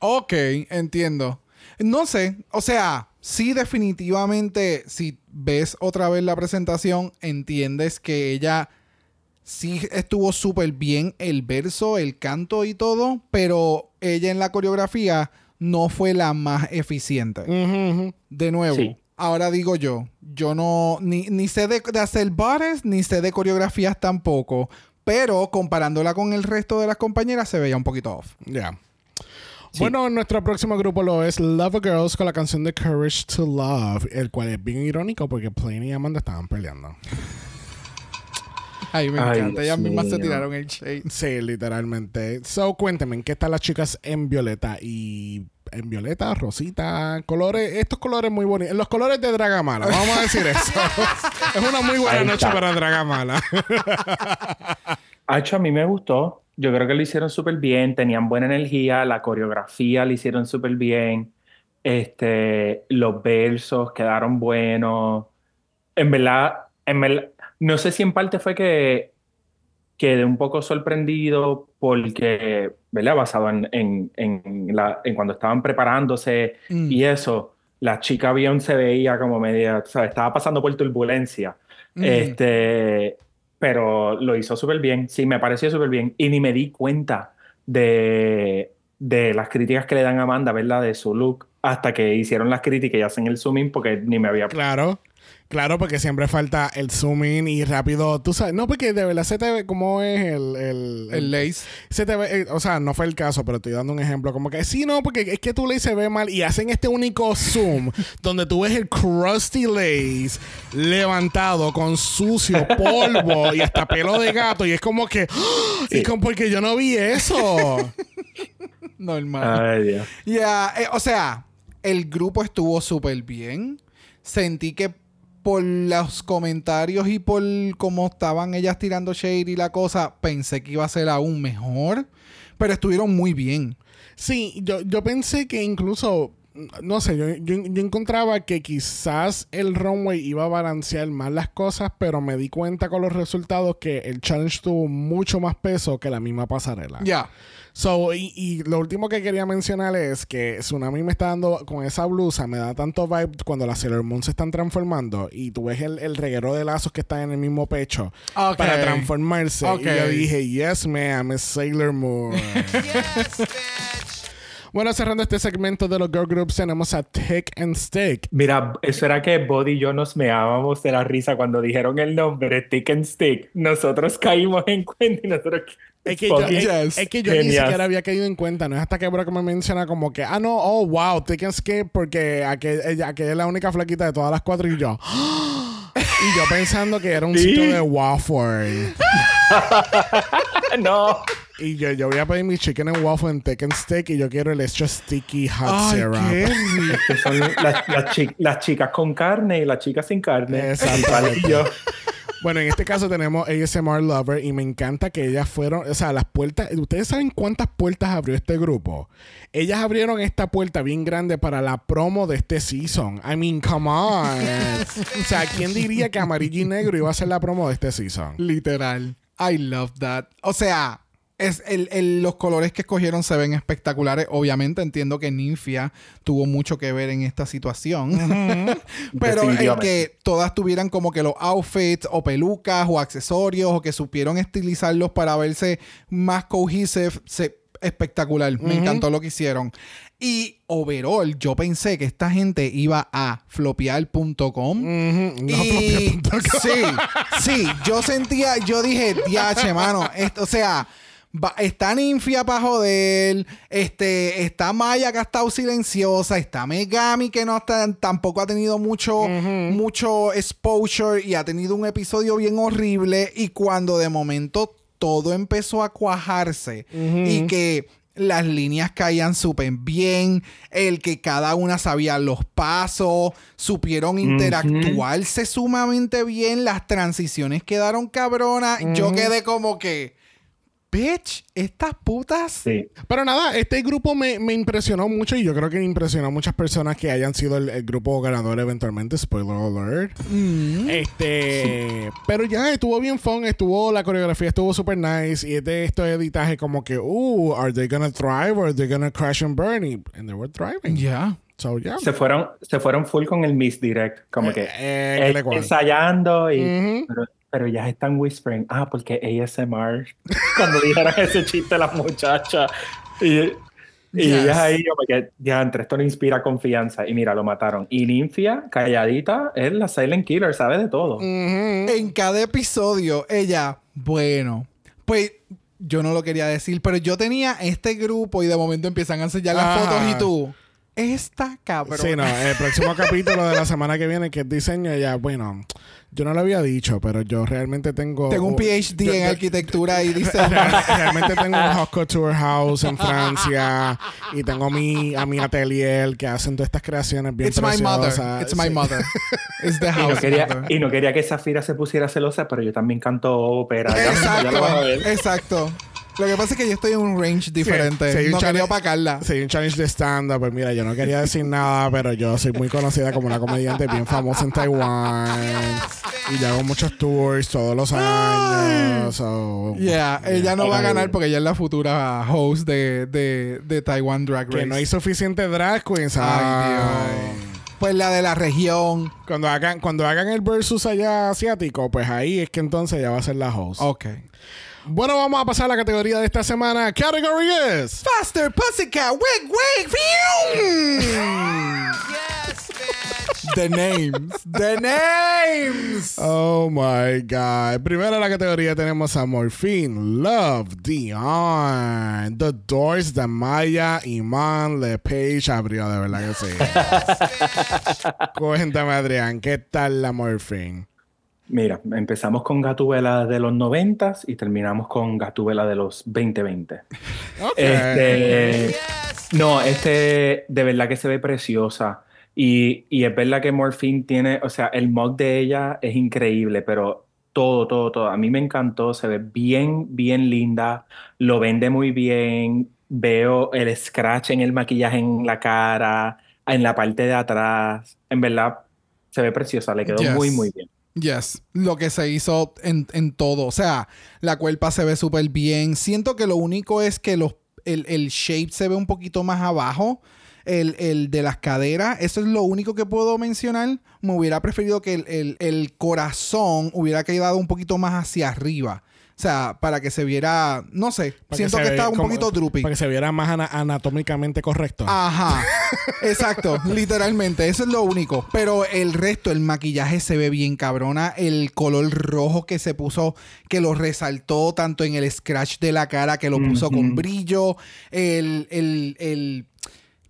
Ok, entiendo. No sé, o sea, sí definitivamente, si ves otra vez la presentación, entiendes que ella sí estuvo súper bien el verso, el canto y todo, pero ella en la coreografía no fue la más eficiente. De nuevo, Sí. ahora digo yo, yo no, ni, ni sé de, de hacer bares, ni sé de coreografías tampoco, pero comparándola con el resto de las compañeras se veía un poquito off. Ya. Bueno, nuestro próximo grupo lo es Love Girls con la canción de Courage to Love, el cual es bien irónico porque Plane y Amanda estaban peleando. Ay, me Ay, encanta. Ellas mismas se tiraron el shade. Sí, literalmente. So, cuéntenme, ¿qué tal las chicas en violeta? Y en violeta, rosita, colores, estos colores muy bonitos. Los colores de Dragamala, vamos a decir eso. es una muy buena noche para Dragamala. Hacho, a mí me gustó. Yo creo que lo hicieron súper bien, tenían buena energía, la coreografía lo hicieron súper bien, este, los versos quedaron buenos. En verdad, en verdad, No sé si en parte fue que quedé un poco sorprendido porque, ¿verdad? Basado en, en, en, la, en cuando estaban preparándose Mm. y eso, la chica avión se veía como media, o sea, estaba pasando por turbulencia. Mm. Este, pero lo hizo súper bien, sí, me pareció súper bien. Y ni me di cuenta de, de las críticas que le dan a Amanda, ¿verdad? De su look, hasta que hicieron las críticas y hacen el zooming porque ni me había... Claro. Claro, porque siempre falta el zooming y rápido, tú sabes, no, porque de verdad se te ve como es el... El, El lace. Se te ve, eh, o sea, no fue el caso, pero estoy dando un ejemplo. Como que sí, no, porque es que tu lace se ve mal y hacen este único zoom donde tú ves el crusty lace levantado con sucio, polvo y hasta pelo de gato. Y es como que, y Sí. como porque yo no vi eso. Normal. Ay, Dios. Eh, o sea, el grupo estuvo súper bien. Sentí que por los comentarios y por cómo estaban ellas tirando shade y la cosa, pensé que iba a ser aún mejor. Pero estuvieron muy bien. Sí, yo, yo pensé que incluso, no sé, yo, yo, yo encontraba que quizás el runway iba a balancear más las cosas, pero me di cuenta con los resultados que el challenge tuvo mucho más peso que la misma pasarela. Ya. So, y, y lo último que quería mencionar es que Tsunami me está dando con esa blusa, me da tanto vibe cuando las Sailor Moon se están transformando y tú ves el, el reguero de lazos que están en el mismo pecho para transformarse. Y yo dije, yes, ma'am, es Sailor Moon. bueno, cerrando este segmento de los girl groups, tenemos a Tick and Stick. Mira, eso era que Body y yo nos meábamos de la risa cuando dijeron el nombre Tick and Stick. Nosotros caímos en cuenta y nosotros. Es que, yo, es, Yes. es que yo ni siquiera había caído en cuenta. No es hasta que Brock me menciona como que, ah, no, oh, wow, Tick and Skip, porque aquel- ella, aquella es la única flaquita de todas las cuatro. Y yo, y yo pensando que era un Sí. sitio de waffle. no. Y yo, yo voy a pedir mi chicken and waffle en Tick and Stick y yo quiero el extra sticky hot Ay, syrup. qué rico. Que son las, las chi- las chicas con carne y las chicas sin carne. Exactamente. Bueno, en este caso tenemos ASMR Lover y me encanta que ellas fueron, o sea, las puertas, ¿ustedes saben cuántas puertas abrió este grupo? Ellas abrieron esta puerta bien grande para la promo de este season. I mean, come on. o sea, ¿quién diría que amarillo y negro iba a ser la promo de este season? Literal. I love that. O sea, es el, el- los colores que escogieron se ven espectaculares. Obviamente entiendo que Ninfia tuvo mucho que ver en esta situación. Pero el que todas tuvieran como que los outfits o pelucas o accesorios o que supieron estilizarlos para verse más cohesive, se, espectacular. Me encantó lo que hicieron. Y overall, yo pensé que esta gente iba a flopear.com. Ujú, no, Y sí, sí, yo sentía, yo dije, diache, mano, esto, o sea, va- está Ninfia para joder, este, está Maya que ha estado silenciosa, está Megami que no está, tampoco ha tenido mucho, mucho exposure y ha tenido un episodio bien horrible y cuando de momento todo empezó a cuajarse y que las líneas caían súper bien, el que cada una sabía los pasos, supieron interactuarse sumamente bien, las transiciones quedaron cabronas. Yo quedé como que, bitch, estas putas. sí. Pero nada, este grupo me, me impresionó mucho y yo creo que impresionó a muchas personas que hayan sido el, el grupo ganador eventualmente. Spoiler alert. Mm. Este, pero ya estuvo bien fun, estuvo la coreografía estuvo super nice y este esto editaje como que, uh, are they gonna thrive or are they gonna crash and burn? Y, and they were thriving. Ya. So yeah. Se fueron, se fueron full con el Miss Direct. Como que Eh, eh, ¿qué le cual? ensayando y. Ujú. pero, pero ya están whispering. Ah, porque ASMR. Cuando dijeron ese chiste las muchachas. Y, y Yes. ellas ahí, como que ya entre esto no inspira confianza. Y mira, lo mataron. Y Ninfia, calladita, es la Silent Killer, sabe de todo. En cada episodio, ella, bueno, pues yo no lo quería decir, pero yo tenía este grupo y de momento empiezan a enseñar las fotos y tú, esta cabrona. Sí, no, el próximo capítulo de la semana que viene, que es diseño, ya, bueno, yo no lo había dicho, pero yo realmente tengo. Tengo un PhD yo- en yo- arquitectura y dice... Real- Realmente tengo un hot couture house en Francia y tengo mi, a mi atelier que hacen todas estas creaciones bien It's my mother. preciosas. It's my Sí. mother. It's the Y house no, quería, mother. y no quería que Zafira se pusiera celosa, pero yo también canto ópera. Ya, ya lo a Exacto. ver. Exacto. Lo que pasa es que yo estoy en un range diferente. sí, no quería opacarla. Sí, un challenge de stand-up. Pues mira, yo no quería decir nada, pero yo soy muy conocida como una comediante bien famosa en Taiwán. Y ya hago muchos tours todos los años. so- Yeah, ella no va a ganar porque ella es la futura host de, de, de Taiwan Drag Race. Que no hay suficiente drag queens. Ay, Ay. Dios. Pues la de la región. Cuando hagan, cuando hagan el versus allá asiático, pues ahí es que entonces ya va a ser la host. Ok. Bueno, vamos a pasar a la categoría de esta semana. Category is Faster Pussycat, wig, wig, The names. The names. Oh my God. Primero en la categoría tenemos a Morphine, Love, Dion, The Doors, de Maya, Iman, LePage abrió, de verdad que sí. Cuéntame, Adrián, ¿qué tal la Morphine? Mira, empezamos con Gatubela de los 90 y terminamos con Gatubela de los 2020. Ok. Este, no, este de verdad que se ve preciosa. Y, y es verdad que Morphine tiene, o sea, el mug de ella es increíble, pero todo, todo, todo. A mí me encantó, se ve bien, bien linda, lo vende muy bien. Veo el scratch en el maquillaje en la cara, en la parte de atrás. En verdad, se ve preciosa, le quedó Yes. muy, muy bien. Yes, lo que se hizo en, en todo. O sea, la cuerpa se ve súper bien. Siento que lo único es que los, el, el shape se ve un poquito más abajo. El, el de las caderas, eso es lo único que puedo mencionar. Me hubiera preferido que el, el- el corazón hubiera quedado un poquito más hacia arriba. O sea, para que se viera, no sé, Para siento que, ve está un poquito droopy. Para que se viera más ana- anatómicamente correcto. Ajá. Exacto, literalmente, eso es lo único. Pero el resto, el maquillaje se ve bien cabrona. El color rojo que se puso, que lo resaltó tanto en el scratch de la cara, que lo puso con brillo. El, el, el-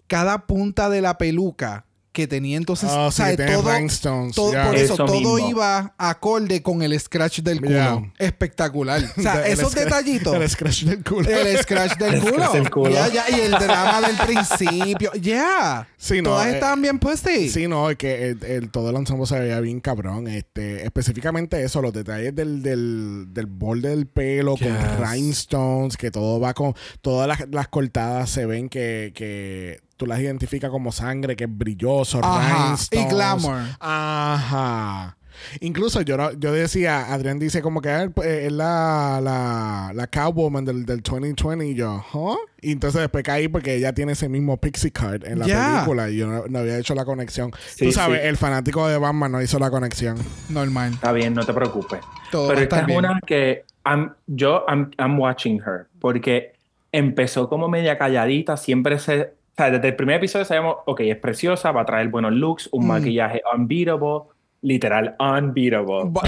cada punta de la peluca que tenía entonces, Ah, o sí, sea, tiene todo, rhinestones, todo- por eso, Eso todo mismo. iba acorde con el scratch del culo. Espectacular. O sea, El esos scratch- detallitos. El scratch del culo. El scratch del El culo. scratch del culo. Ya, ya, y el drama del principio. Ya. Sí, no, Todas eh, estaban bien pussy. Sí, no, es que el, el- todo el ensemble se veía bien cabrón. Este, específicamente eso, los detalles del, del, del borde del pelo Yes. con rhinestones, que todo va con. Todas las, las cortadas se ven que, que tú las identificas como sangre, que es brilloso, Ajá, y glamour. Ajá. Incluso yo, no- yo decía, Adrián dice como que "Ah, pues, es la, la, la cowwoman del, del 2020 y yo, ¿huh? Y entonces después caí porque ella tiene ese mismo pixie card en la película y yo no, no había hecho la conexión. Sí, Tú sabes, sí. el fanático de Batman no hizo la conexión. Normal. Está bien, no te preocupes. Todo Pero esta es una que I'm- yo I'm, I'm watching her porque empezó como media calladita, siempre se, sea, desde el primer episodio sabemos, ok, es preciosa, va a traer buenos looks, un Mm. maquillaje unbeatable, literal unbeatable. Ba-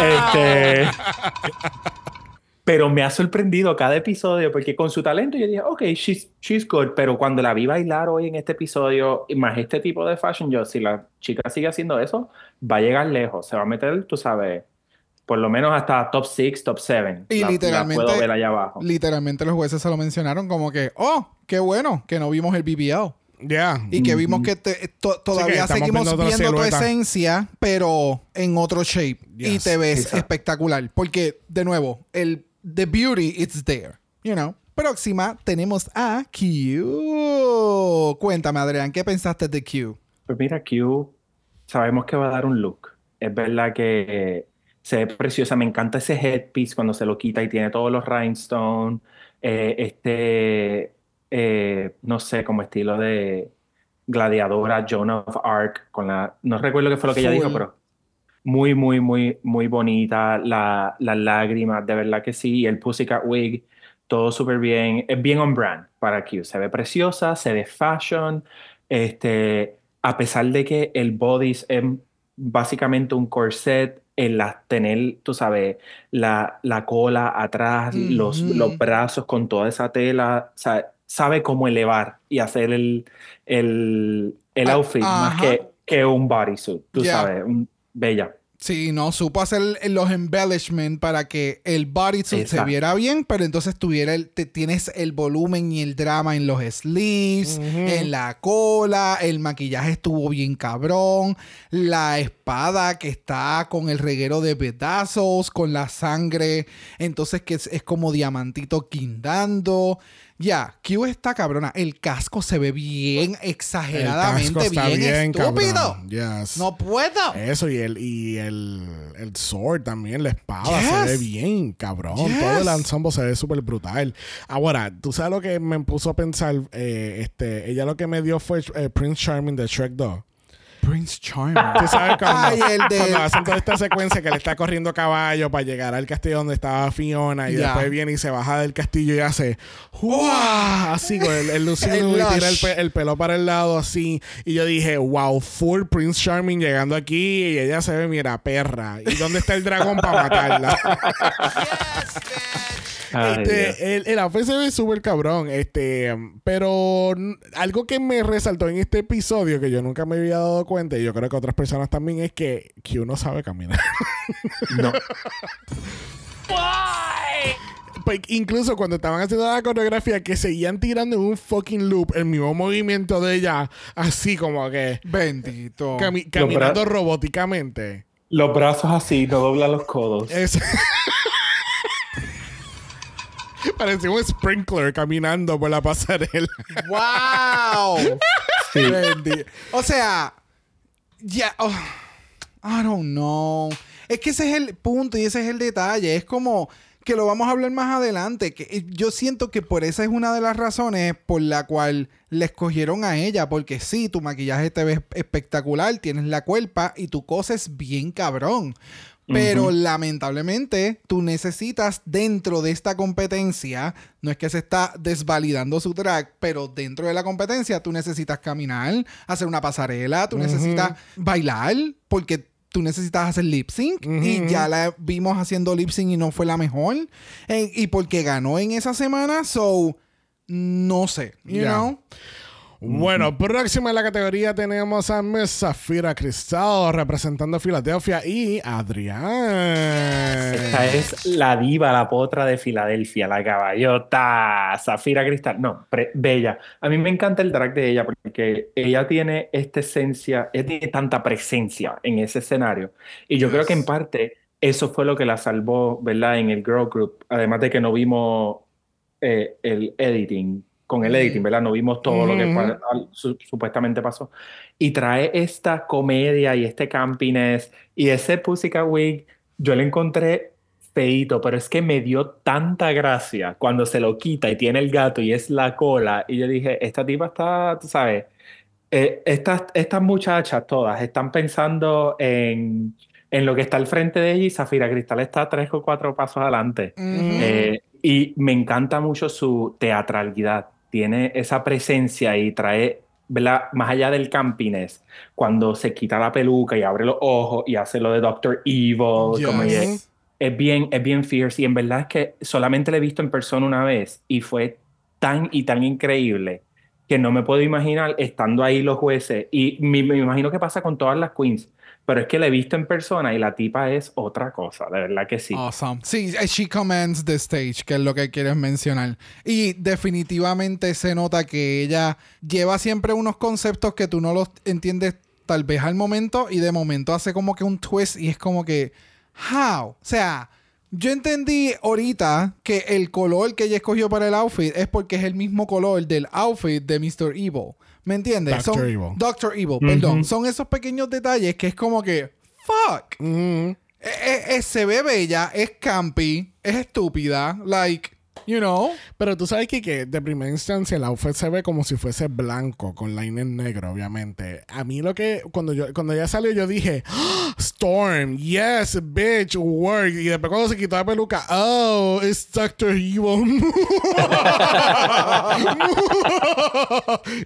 Este, pero me ha sorprendido cada episodio porque con su talento yo dije, ok, she's, she's good, pero cuando la vi bailar hoy en este episodio, y más este tipo de fashion, yo, si la chica sigue haciendo eso, va a llegar lejos, se va a meter, tú sabes, por lo menos hasta top 6, top 7. Y la, la literalmente- puedo ver allá abajo. Literalmente los jueces se lo mencionaron como que, oh, qué bueno que no vimos el BBL. Ya. Y que vimos que te- to- todavía estamos seguimos viendo viendo tu esencia, pero en otro shape. Y Yes, te ves exacto. espectacular. Porque, de nuevo, el the beauty it's there. You know. Próxima tenemos a Q. Cuéntame, Adrián, ¿qué pensaste de Q? Pues mira, Q, sabemos que va a dar un look. Es verdad que eh, se ve preciosa. Me encanta ese headpiece cuando se lo quita y tiene todos los rhinestones. Eh, este, eh, no sé, como estilo de gladiadora, Joan of Arc, con la... No recuerdo qué fue lo que ella dijo, pero muy, muy, muy, muy bonita. La, las lágrimas, de verdad que sí. Y el Pussycat Wig, todo súper bien. Es bien on brand para Q. Se ve preciosa, se ve fashion. Este, a pesar de que el body es básicamente un corset, en la, tener, tú sabes, la, la cola atrás, los, los brazos con toda esa tela, sea, sabe cómo elevar y hacer el, el, el Ah, outfit más que, que un bodysuit, tú sabes, un- bella. Sí, no, supo hacer los embellishments para que el bodysuit se viera bien, pero entonces tuviera el, te- tienes el volumen y el drama en los sleeves, en la cola, el maquillaje estuvo bien cabrón, la espada que está con el reguero de pedazos, con la sangre, entonces que es, es como diamantito quindando. Ya, Q está cabrona. El casco se ve bien El exageradamente casco está bien, bien, estúpido. Yes. No puedo. Eso y el y el, el sword también, la espada Yes. se ve bien, cabrón. Yes. Todo el ensemble se ve súper brutal. Ahora, tú sabes lo que me puso a pensar, Eh, este, ella lo que me dio fue eh, Prince Charming de Shrek 2. Prince Charming. Tú sabes cuando, Ay, el de- cuando hacen toda esta secuencia que le está corriendo a caballo para llegar al castillo donde estaba Fiona y después viene y se baja del castillo y hace ¡Wow! así con el, el Lucy El y tira el, lush. pe- el pelo para el lado así y yo dije wow full Prince Charming llegando aquí y ella se ve mira perra y dónde está el dragón para matarla este, el, el outfit se ve súper cabrón. Este, pero algo que me resaltó en este episodio que yo nunca me había dado cuenta, y yo creo que otras personas también, es que Q no sabe caminar. No. Pues, incluso cuando estaban haciendo la coreografía, que seguían tirando en un fucking loop el mismo movimiento de ella, así como que Bendito. cami- caminando bra- robóticamente. Los brazos así, no dobla los codos. Es- Parecía un sprinkler caminando por la pasarela. ¡Wow! Sí. O sea, ya. oh, I don't know. Es que ese es el punto y ese es el detalle. Es como que lo vamos a hablar más adelante. Que eh, yo siento que por esa es una de las razones por la cual le escogieron a ella. Porque sí, tu maquillaje te ve espectacular, tienes la cuerpa y tu cosa es bien cabrón. Pero lamentablemente tú necesitas dentro de esta competencia, no es que se está desvalidando su drag, pero dentro de la competencia tú necesitas caminar, hacer una pasarela, tú necesitas bailar, porque tú necesitas hacer lip sync y ya la vimos haciendo lip sync y no fue la mejor. Eh, y porque ganó en esa semana, so no sé, you Ya. know. Bueno, próxima en la categoría tenemos a Miss Zafira Cristal representando Filadelfia y Adrián. Esta es la diva, la potra de Filadelfia, la caballota, Zafira Cristal. No, pre- bella. A mí me encanta el drag de ella porque ella tiene esta esencia, ella tiene tanta presencia en ese escenario. Y yo creo que en parte eso fue lo que la salvó, ¿verdad? En el Girl Group. Además de que no vimos eh, el editing. Con el editing, ¿verdad? No vimos todo lo que su- supuestamente pasó. Y trae esta comedia y este campiness y ese Pussycat Wig yo lo encontré feíto, pero es que me dio tanta gracia cuando se lo quita y tiene el gato y es la cola. Y yo dije, esta tipa está, tú sabes, eh, estas, estas muchachas todas están pensando en, en lo que está al frente de ella y Zafira Cristal está tres o cuatro pasos adelante. Eh, y me encanta mucho su teatralidad. Tiene esa presencia y trae, ¿verdad? Más allá del campiness, cuando se quita la peluca y abre los ojos y hace lo de Doctor Evil, como Yes. es, es bien, es bien fierce. Y en verdad es que solamente la he visto en persona una vez y fue tan y tan increíble que no me puedo imaginar estando ahí los jueces. Y me, me imagino que pasa con todas las queens, pero es que la he visto en persona y la tipa es otra cosa, de verdad que sí. Awesome. Sí, eh, she commands the stage, que es lo que quieres mencionar. Y definitivamente se nota que ella lleva siempre unos conceptos que tú no los entiendes tal vez al momento y de momento hace como que un twist y es como que, how? O sea, yo entendí ahorita que el color que ella escogió para el outfit es porque es el mismo color del outfit de Mr. Evil. ¿Me entiendes? Son- Evil. Doctor Evil, perdón. Son esos pequeños detalles que es como que, fuck. Eh, se ve bella, es campy, es estúpida, like, you know. Pero tú sabes que, que de primera instancia el outfit se ve como si fuese blanco, con line en negro, obviamente. A mí lo que, cuando yo cuando ella salió, yo dije, "Ah, Storm, yes, bitch, work. Y después cuando se quitó la peluca, oh, it's Dr. Evil.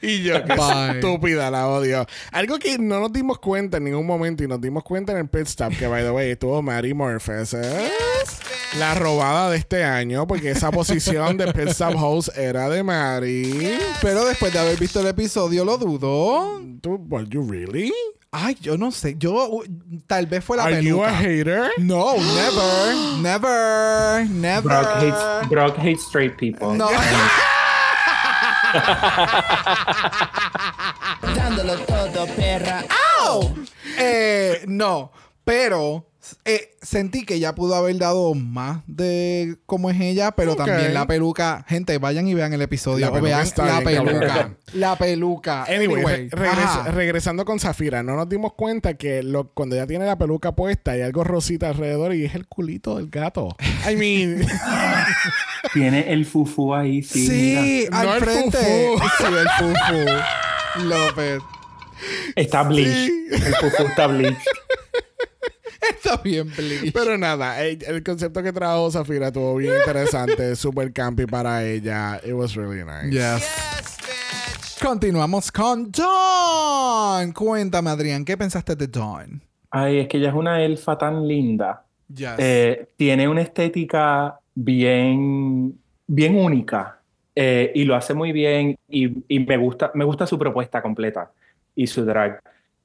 y yo, qué Bye. estúpida, la odio. Algo que no nos dimos cuenta en ningún momento y nos dimos cuenta en el pit stop, que by the way, estuvo Mary Murphy. Esa es la robada de este año, porque esa posición de pit stop host era de Mary. Pero después de haber visto el episodio, lo dudo. ¿Tú, what, you really? Ay, yo no sé. Yo, tal vez fue la Are you a peluca. hater? No, never, never, never. Brock hates, Brock hates straight people. No. Dándolo todo, perra. Eh, no, pero eh, sentí que ella pudo haber dado más de cómo es ella, pero también la peluca. Gente, vayan y vean el episodio. La peluca vean está la bien, peluca. cabrón. La peluca. Anyway, regresa- regresando con Zafira, no nos dimos cuenta que lo- cuando ella tiene la peluca puesta hay algo rosita alrededor y es el culito del gato. I mean, Tiene el fufu ahí, sí. Sí, No al el frente. fufú. Sí, el fufu. López. mira. Está bleach. Sí. El fufu está bleach. Está bien, please. pero nada, el, el concepto que trajo Zafira estuvo bien interesante, super campy para ella. It was really nice. Yes. Continuamos con Dawn. Cuéntame, Adrián, ¿qué pensaste de Dawn? Ay, es que ella es una elfa tan linda. Yes. Eh, tiene una estética bien, bien única eh, y lo hace muy bien y, y me gusta, me gusta su propuesta completa y su drag.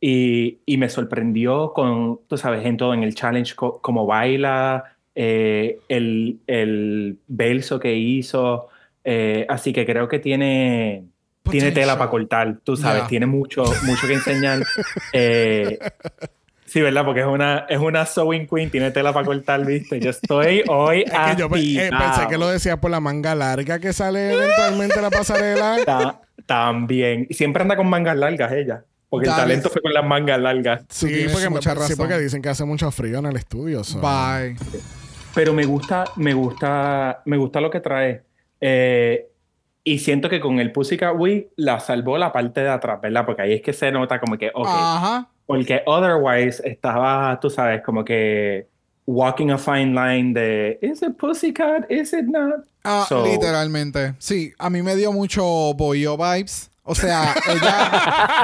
Y, y me sorprendió con, tú sabes, en todo, en el challenge, co- como baila, eh, el, el verso que hizo. eh, así que creo que tiene, tiene tela para cortar, tú sabes, Ya. tiene mucho, mucho que enseñar. Eh, sí, ¿verdad? Porque es una, es una sewing queen, tiene tela para cortar, ¿viste? Yo estoy hoy Es que yo eh, pensé que lo decía por la manga larga que sale eventualmente en la pasarela. Ta- También. Siempre anda con mangas largas ella. Porque el Dale. talento fue con las mangas largas. Sí, tienes porque, me- mucha sí, razón. porque dicen que hace mucho frío en el estudio. so. Bye. Pero me gusta, me gusta, me gusta lo que trae. Eh, y siento que con el Pussycat Wig la salvó la parte de atrás, ¿verdad? Porque ahí es que se nota como que, ok. Ajá. Porque otherwise estaba, tú sabes, como que walking a fine line de ¿Is it Pussycat? ¿Is it not? Ah, So- literalmente. Sí, a mí me dio mucho Boyo vibes. O sea, ella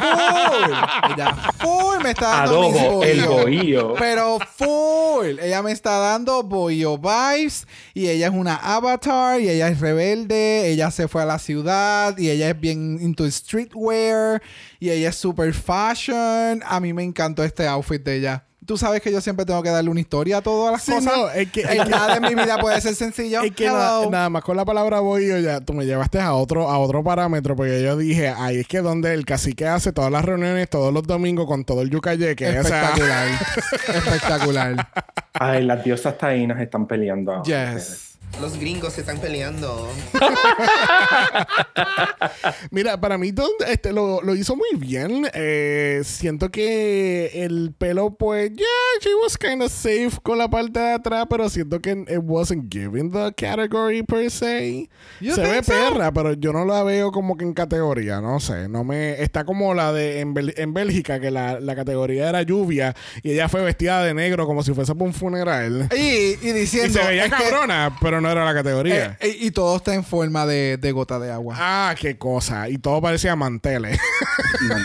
full, ella full me está dando mis Adobo, el bohío. bohío. Pero full. Ella me está dando Boyo vibes. Y ella es una avatar. Y ella es rebelde. Ella se fue a la ciudad. Y ella es bien into streetwear. Y ella es super fashion. A mí me encantó este outfit de ella. Tú sabes que yo siempre tengo que darle una historia a todas las Sí, cosas. no, es que- es que- Nada en mi vida puede ser sencillo. Es que na- Hello. nada más con la palabra bohío ya tú me llevaste a otro, a otro parámetro porque yo dije, ahí es que donde el cacique hace todas las reuniones todos los domingos con todo el yucayeque. o sea, Espectacular. Espectacular. Ay, las diosas taínas están peleando. Yes. Los gringos se están peleando. Mira, para mí Don, este, lo, lo hizo muy bien. Eh, siento que el pelo, pues, yeah, she was kind of safe con la parte de atrás, pero siento que it wasn't given the category per se. Se ve so? perra, pero yo no la veo como que en categoría, no sé. No me está como la de en, Bel- en Bélgica, que la, la categoría era lluvia y ella fue vestida de negro como si fuese para un funeral. Y, y Y diciendo. se veía es que- cabrona, pero no era la categoría. eh, eh, y todo está en forma de, de gota de agua. Ah, qué cosa. Y todo parecía manteles. No.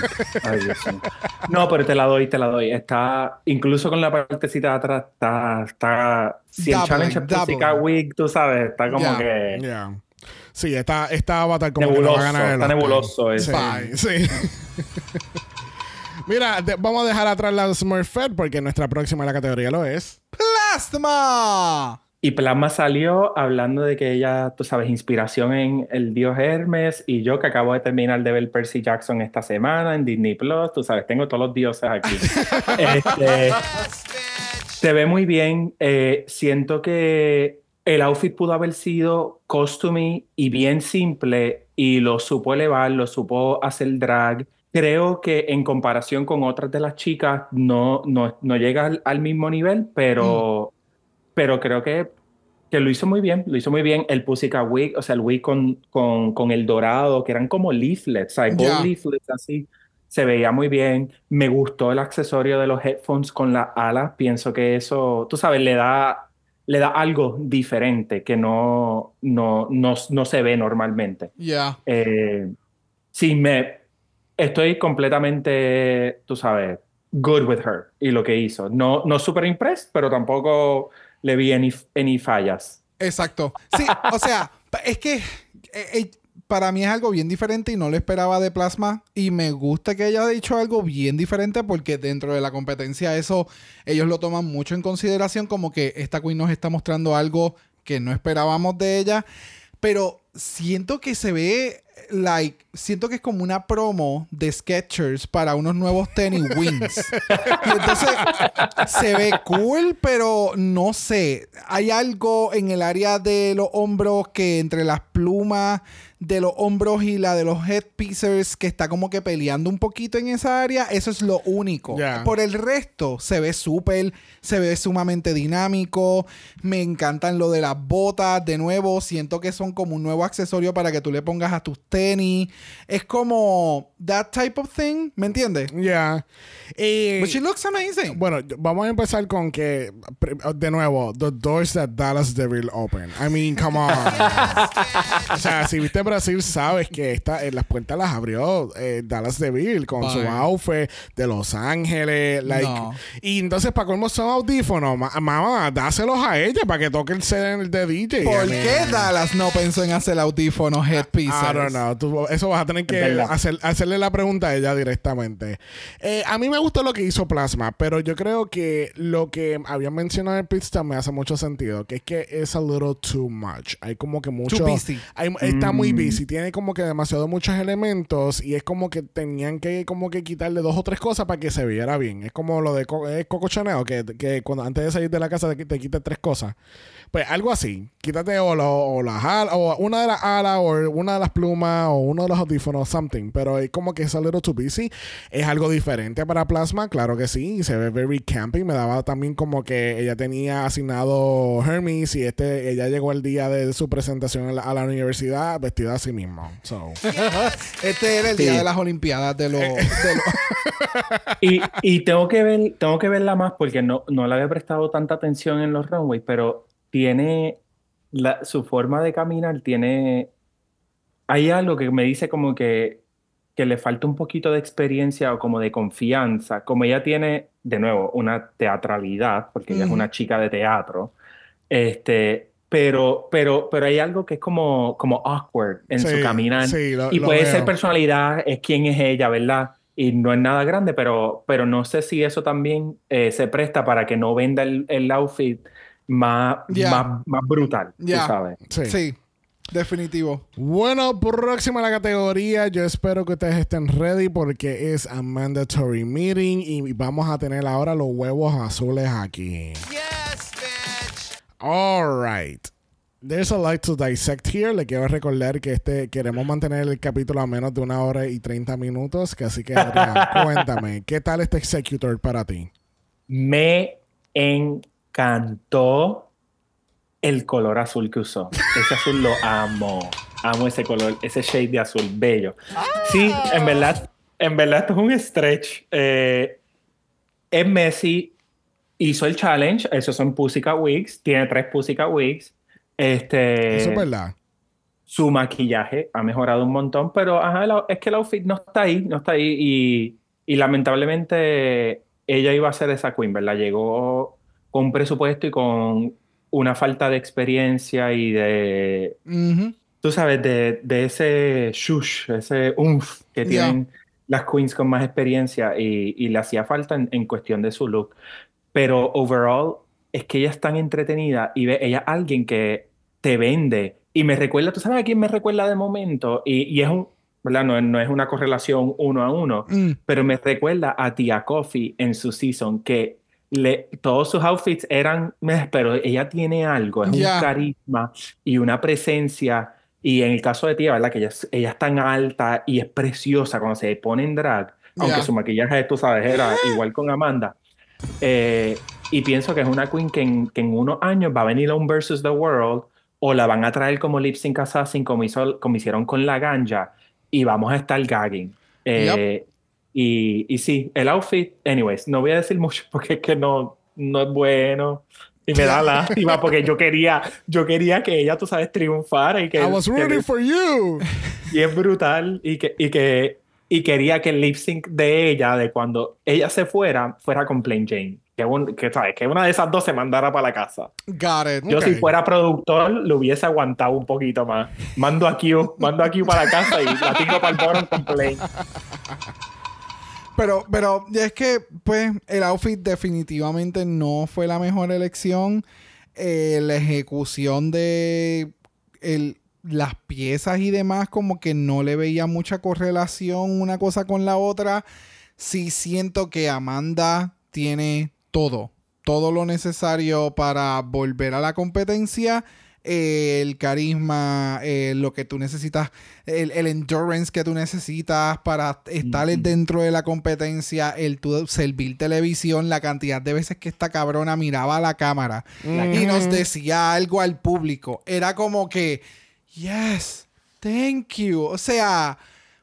Ay, Dios mío. No, pero te la doy, te la doy. Está, incluso con la partecita de atrás, está, está, si el challenge es. Wig, tú sabes, está como que Ya. Sí, está, está Avatar como que no nebuloso, va a ganar el está nebuloso eso. Bye. Sí. Mira, de- vamos a dejar atrás la Smurfette porque nuestra próxima en la categoría lo es. ¡Plasma! Y Plasma salió hablando de que ella, tú sabes, inspiración en el dios Hermes y yo que acabo de terminar de ver Percy Jackson esta semana en Disney Plus, tú sabes, tengo todos los dioses aquí. Este, se ve muy bien. eh, siento que el outfit pudo haber sido costumey y bien simple y lo supo elevar, lo supo hacer drag. Creo que en comparación con otras de las chicas no, no, no llega al, al mismo nivel, pero, pero creo que, que lo hizo muy bien, lo hizo muy bien. El Pussycat Wig, o sea, el wig con, con, con el dorado, que eran como leaflets, ¿sabes? Gold Ya. leaflets así. Se veía muy bien. Me gustó el accesorio de los headphones con las alas. Pienso que eso, tú sabes, le da, le da algo diferente que no, no, no, no se ve normalmente. Ya. Eh, sí, me estoy completamente, tú sabes, good with her y lo que hizo. No, no super impressed, pero tampoco le vi any, any fallas. Exacto. Sí, o sea, es que eh, eh, para mí es algo bien diferente y no lo esperaba de Plasma. Y me gusta que haya dicho algo bien diferente porque dentro de la competencia eso ellos lo toman mucho en consideración como que esta queen nos está mostrando algo que no esperábamos de ella. Pero siento que se ve like siento que es como una promo de Skechers para unos nuevos tenis wings. y entonces se ve cool, pero no sé, hay algo en el área de los hombros que entre las plumas de los hombros y la de los headpieces que está como que peleando un poquito en esa área, eso es lo único. Por el resto se ve súper, se ve sumamente dinámico, me encantan lo de las botas, de nuevo, siento que son como un nuevo accesorio para que tú le pongas a tus tenis. Es como that type of thing, ¿me entiendes? Ya. Y- But she looks amazing. Bueno, vamos a empezar con que, de nuevo, the doors that Dallas Devil open. I mean, come on. o sea, si viste Brasil, sabes que esta, eh, las puertas las abrió eh, Dallas Devil con su outfit de Los Ángeles. Like, No. Y entonces, para colmo, son audífonos. Ma- mamá, dáselos a ella para que toque el set de DJ. ¿Por qué Dallas no pensó en hacer audífonos headpieces? I don't know. Tú- eso vas a tener que hacer- hacerle la pregunta a ella directamente. Eh, a mí me gustó lo que hizo Plasma, pero yo creo que lo que había mencionado en el pista me hace mucho sentido, que es que es a little too much. Hay como que mucho... Too busy. hay- está muy busy. Tiene como que demasiado muchos elementos y es como que tenían que como que quitarle dos o tres cosas para que se viera bien. Es como lo de Co- Coco Chanel, que, que cuando antes de salir de la casa te, te tres cosas. Pues algo así. Quítate o, lo- o las alas, o una de las alas, o una de las plumas, o uno de los audífonos, something. Pero es como que es a little too busy. Es algo diferente para Plasma, claro que sí. Y se ve very camping. Me daba también como que ella tenía asignado Hermes y este, ella llegó el día de su presentación a la, a la universidad vestida así mismo. So. Este era el día Sí. de las Olimpiadas de los... Eh, de los- Y, y tengo que ver, tengo que verla más porque no, no le había prestado tanta atención en los runways, pero tiene la- su forma de caminar, tiene. Hay algo que me dice como que, que le falta un poquito de experiencia o como de confianza. Como ella tiene, de nuevo, una teatralidad, porque ella es Ujú. una chica de teatro. Este, pero, pero, pero hay algo que es como, como awkward en Sí, su caminar. sí, lo- y puede veo. ser personalidad, es quién es ella, ¿verdad? Y no es nada grande, pero, pero no sé si eso también eh, se presta para que no venda el, el outfit más, más, más brutal, Ya. tú sabes. Sí. Sí, definitivo. Bueno, próxima a la categoría. Yo espero que ustedes estén ready porque es a mandatory meeting y vamos a tener ahora los huevos azules aquí. All right. There's a lot to dissect here. Le quiero recordar que este queremos mantener el capítulo a menos de una hora y 30 minutos. Que así que, Adrián, cuéntame, ¿qué tal este executor para ti? Me encantó el color azul que usó. Ese azul lo amo. Amo ese color, ese shade de azul, bello. Sí, en verdad, en verdad esto es un stretch. Eh, es Messi, hizo el challenge, esos son Pussycat Wigs, tiene tres Pussycat Wigs. Este, Eso es verdad. su maquillaje ha mejorado un montón, pero ajá, es que el outfit no está ahí, no está ahí y, y lamentablemente ella iba a ser esa queen, ¿verdad? Llegó con presupuesto y con una falta de experiencia y de, Ujú. tú sabes, de, de ese shush, ese umf que tienen las queens con más experiencia y, y le hacía falta en, en cuestión de su look. Pero overall, es que ella es tan entretenida y ve, ella es alguien que te vende y me recuerda, ¿tú sabes a quién me recuerda de momento? Y, y es un, ¿verdad? No, no es una correlación uno a uno, Mm. pero me recuerda a Tia Coffee en su season que le, todos sus outfits eran, pero ella tiene algo, es Ya. un carisma y una presencia. Y en el caso de Tia, ¿verdad? Que ella, es- ella es tan alta y es preciosa cuando se pone en drag, aunque Ya. su maquillaje, tú sabes, era igual con Amanda. Eh, y pienso que es una queen que en, que en unos años va a venir a un Versus the World o la van a traer como Lip Sync Assassin como, hizo, como hicieron con la ganja y vamos a estar gagging. Eh, y, y sí, el outfit, anyways, no voy a decir mucho porque es que no, no es bueno y me da lástima porque yo quería, yo quería que ella, tú sabes, triunfara y que, I was que- rooting for you. y es brutal y que, y que y quería que el lip sync de ella, de cuando ella se fuera, fuera con Plain Jane. Que, un- que, ¿sabes? que una de esas dos se mandara para la casa. Got it. Yo, Ok. si fuera productor, lo hubiese aguantado un poquito más. Mando a Q, mando a Q para la casa y la tengo para el con Plain. Pero, pero es que, pues, el outfit definitivamente no fue la mejor elección. Eh, la ejecución de el las piezas y demás, como que no le veía mucha correlación una cosa con la otra. Sí siento que Amanda tiene todo, todo lo necesario para volver a la competencia. Eh, el carisma, eh, lo que tú necesitas, el, el endurance que tú necesitas para estar dentro de la competencia, el tu servir televisión, la cantidad de veces que esta cabrona miraba a la cámara y nos decía algo al público. Era como que, yes, thank you. O sea,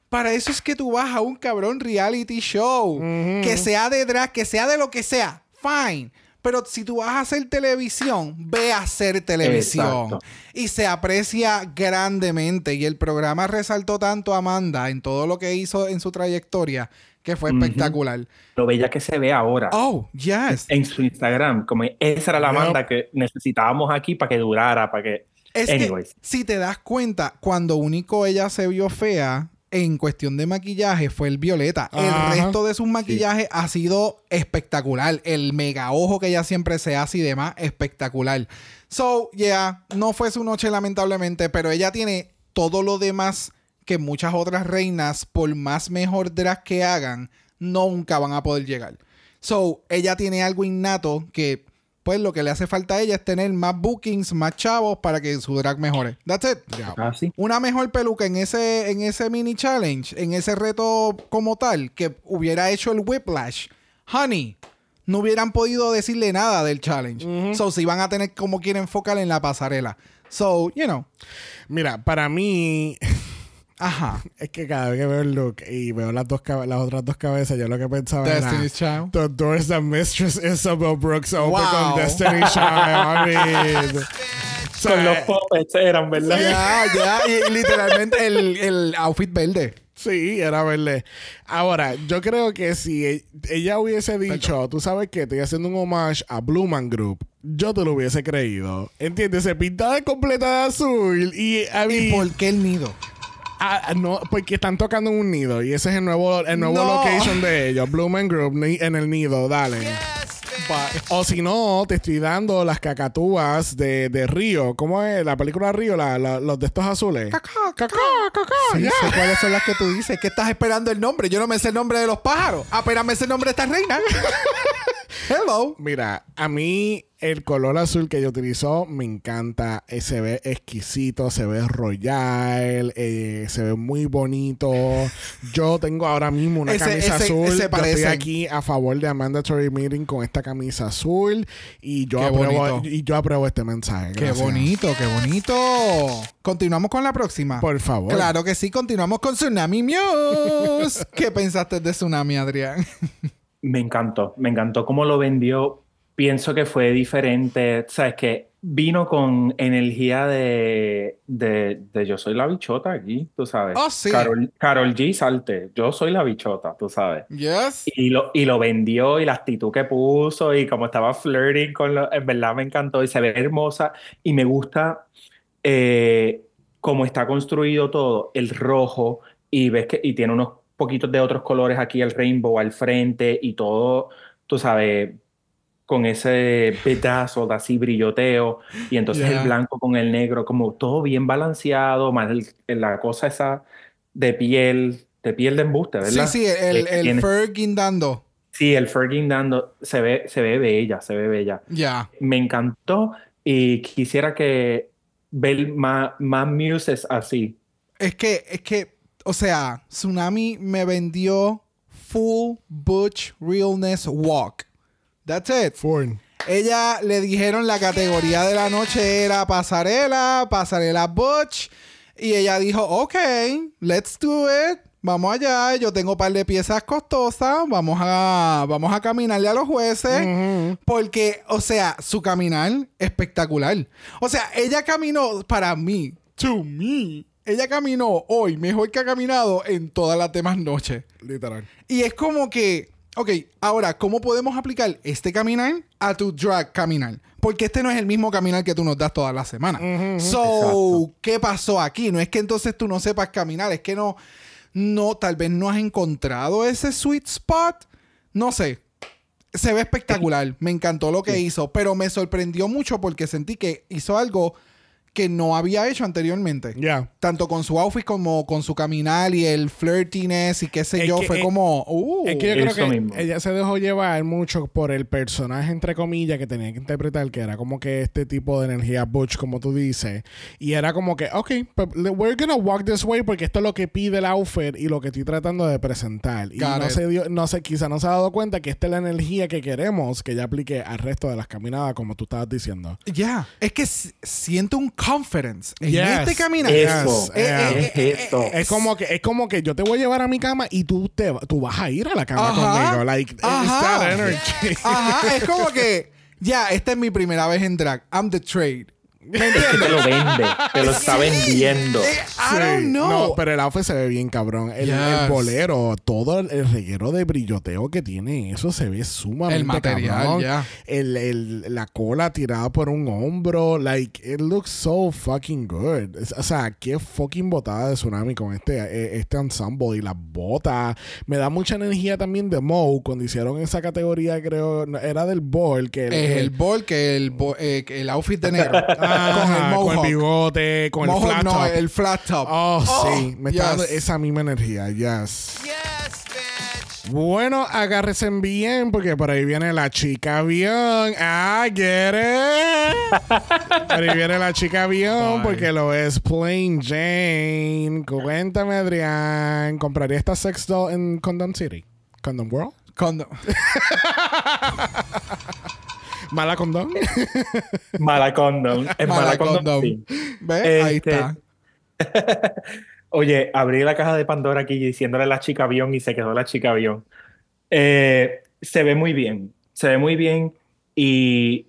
para eso es que tú vas a un cabrón reality show. Que sea de drag, que sea de lo que sea. Fine. Pero si tú vas a hacer televisión, ve a hacer televisión. Exacto. Y se aprecia grandemente. Y el programa resaltó tanto a Amanda en todo lo que hizo en su trayectoria que fue espectacular. Lo bella que se ve ahora. Oh, yes. En su Instagram. Como esa era la Yup. banda que necesitábamos aquí para que durara, para que. Es Anyways. que, si te das cuenta, cuando único ella se vio fea en cuestión de maquillaje fue el violeta. Ajá. El resto de sus maquillajes ha sido espectacular. El mega ojo que ella siempre se hace y demás, espectacular. So, yeah, no fue su noche lamentablemente, pero ella tiene todo lo demás que muchas otras reinas, por más mejor drag que hagan, nunca van a poder llegar. So, ella tiene algo innato que, pues, lo que le hace falta a ella es tener más bookings, más chavos para que su drag mejore. That's it. Ah, sí. Una mejor peluca en ese, en ese mini challenge, en ese reto como tal, que hubiera hecho el whiplash. Honey, no hubieran podido decirle nada del challenge. So, si van a tener como quieren enfocar en la pasarela. So, you know. Mira, para mí, Ajá. es que cada vez que veo el look y veo las, dos las otras dos cabezas, yo lo que pensaba Destiny's era... Child. The doors that Mistress Isabel Brooks open Wow. con Destiny's Child. I mean, Con los puppets eran, ¿verdad? Ya, ya. Y, y literalmente el, el outfit verde. Sí, era verle. Ahora, yo creo que si e- ella hubiese dicho, tú sabes que estoy haciendo un homage a Blue Man Group, yo te lo hubiese creído. ¿Entiendes? Se pintada completa de azul y a mí... ¿Y por qué el nido? Ah, no, porque están tocando en un nido y ese es el nuevo, el nuevo No. location de ellos, Blue Man Group en el nido, dale. O si no, te estoy dando las cacatúas de, de Río. ¿Cómo es? La película Río, la- la- los de estos azules. Cacá, Cacá, cacá, Sí, sé cuáles son las que tú dices. ¿Qué estás esperando el nombre? Yo no me sé el nombre de los pájaros. Apenas me sé el nombre de esta reina. Hello. Mira, a mí el color azul que ella utilizó me encanta. Eh, se ve exquisito, se ve royal, eh, se ve muy bonito. Yo tengo ahora mismo una Ese- camisa ese- azul. ese Yo estoy aquí a favor de a mandatory meeting con esta camisa azul y yo Qué apruebo bonito. y yo apruebo este mensaje. Qué bonito, qué bonito. Continuamos con la próxima. Por favor. Claro que sí, continuamos con Tsunami News. ¿Qué pensaste de Tsunami, Adrián? Me encantó, me encantó cómo lo vendió. Pienso que fue diferente, sabes que vino con energía de, de, de yo soy la bichota aquí, tú sabes. Oh, sí. Carol, Carol G. Salte, yo soy la bichota, tú sabes. Yes. Y lo, y lo vendió y la actitud que puso y cómo estaba flirting con lo, en verdad me encantó y se ve hermosa y me gusta eh, cómo está construido todo, el rojo y ves que y tiene unos poquitos de otros colores aquí, el rainbow al frente y todo, tú sabes, con ese pedazo de así brilloteo y entonces Yeah. el blanco con el negro, como todo bien balanceado, más el- la cosa esa de piel, de piel de embuste, Sí, ¿verdad? sí, el, Que el tiene- fur guindando. Sí, el Fergin dando se ve, se ve bella, se ve bella. Ya. Me encantó y quisiera que ver más, más muses así. Es que, es que, o sea, Tsunami me vendió full butch realness walk. That's it. Ford. Ella le dijeron la categoría de la noche era pasarela, pasarela butch. Y ella dijo, ok, let's do it. Vamos allá, yo tengo un par de piezas costosas. Vamos a, vamos a caminarle a los jueces. Porque, o sea, su caminar espectacular. O sea, ella caminó para mí, to me. Ella caminó hoy mejor que ha caminado en todas las demás noches. Literal. Y es como que, ok, ahora, ¿cómo podemos aplicar este caminar a tu drag caminar? Porque este no es el mismo caminar que tú nos das todas las semanas. So, Exacto. ¿qué pasó aquí? No es que entonces tú no sepas caminar, es que no, no, tal vez no has encontrado ese sweet spot. No sé. Se ve espectacular. Me encantó lo que hizo, pero me sorprendió mucho porque sentí que hizo algo que no había hecho anteriormente. Ya. Tanto con su outfit como con su caminar y el flirtiness y qué sé Es yo. que- fue es- como. Uh, Es que yo creo Eso que mismo. ella se dejó llevar mucho por el personaje, entre comillas, que tenía que interpretar, que era como que este tipo de energía butch, como tú dices. Y era como que, ok, but we're gonna walk this way porque esto es lo que pide el outfit y lo que estoy tratando de presentar. Y Got no it. se dio, no sé, quizá no se ha dado cuenta que esta es la energía que queremos que ella aplique al resto de las caminadas, como tú estabas diciendo. Ya. Es que siento un confidence en Yes. este caminar. Eso, Yes, yeah. eh, es como que es como que yo te voy a llevar a mi cama y tú te tú vas a ir a la cama Ajá. conmigo. Like it's Ajá. that energy. Ajá, es como que. Ya, esta es mi primera vez en drag. I'm the trade. ¿Me entiendes? Te lo vende, te lo está vendiendo. Eh, I don't Sí. know. No, pero el outfit se ve bien cabrón. El, Yes. el bolero, todo el, el reguero de brilloteo que tiene, eso se ve sumamente El material, cabrón. ya. El, el- la cola tirada por un hombro, like, it looks so fucking good. Es- O sea, qué fucking botada de tsunami con este, eh, este ensemble y las botas. Me da mucha energía también de Moe cuando hicieron esa categoría, creo, era del ball, que Es el bol que el, bo- eh, que el outfit de negro. Ajá, con el con el mohawk. bigote, con Mohawk, el flat no, top. el flat top. Oh, Oh, sí, me está dando yes. esa misma energía, yes. Bueno, agárrense bien porque por ahí viene la chica avión. Ah, get it. por ahí viene la chica avión porque lo es Plain Jane. Cuéntame, Adrián, ¿compraría esta sex doll en Condom City? ¿Condom World? Cuando- ¿Mala condom? Mala condom. Es mala, sí. ¿Ves? Ahí Este, está. Oye, abrí la caja de Pandora aquí diciéndole la chica avión y se quedó la chica avión. Eh, se ve muy bien, se ve muy bien y,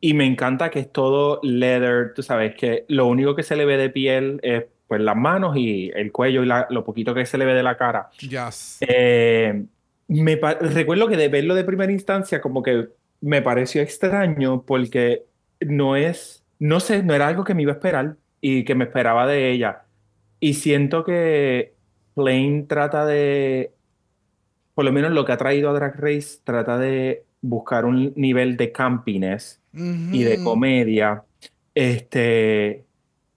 y me encanta que es todo leather, tú sabes, que lo único que se le ve de piel es pues las manos y el cuello y la- lo poquito que se le ve de la cara. Yes. Eh, me recuerdo que de verlo de primera instancia como que me pareció extraño porque no es, no sé, no era algo que me iba a esperar y que me esperaba de ella. Y siento que Plain trata de, por lo menos lo que ha traído a Drag Race, trata de buscar un nivel de campiness y de comedia, este,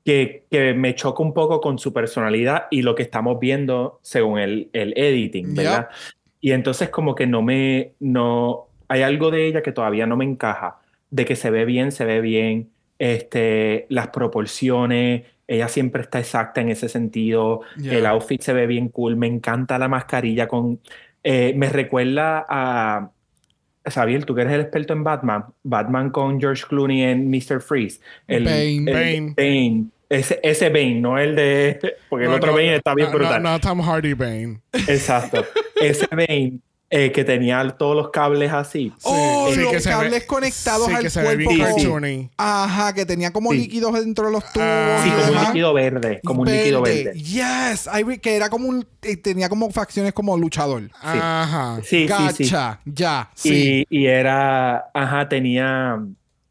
que, que me choca un poco con su personalidad y lo que estamos viendo según el, el editing, ¿verdad? Y entonces como que no me, no, hay algo de ella que todavía no me encaja, de que se ve bien, se ve bien, este, las proporciones, ella siempre está exacta en ese sentido, el outfit se ve bien cool, me encanta la mascarilla con, eh, me recuerda a, Xavier, tú que eres el experto en Batman, Batman con George Clooney en Mr. Freeze, el Bane. el- Bane. Bane. Ese, ese Bane, no el de, porque el otro no, Bane está bien no, brutal. No, no, Tom Hardy Bane. Exacto. Ese Bane eh, que tenía todos los cables así. Oh, Sí, los que se ve- cables conectados sí, al que se ve cuerpo. bien. Ajá, que tenía como Sí. líquidos dentro de los tubos. Ah, Sí, como un líquido verde, como un líquido verde. Yes, I re- que era como un eh, tenía como facciones como luchador. Ajá. Sí, sí, sí. Gacha, ya, sí. Y, y era, ajá, tenía,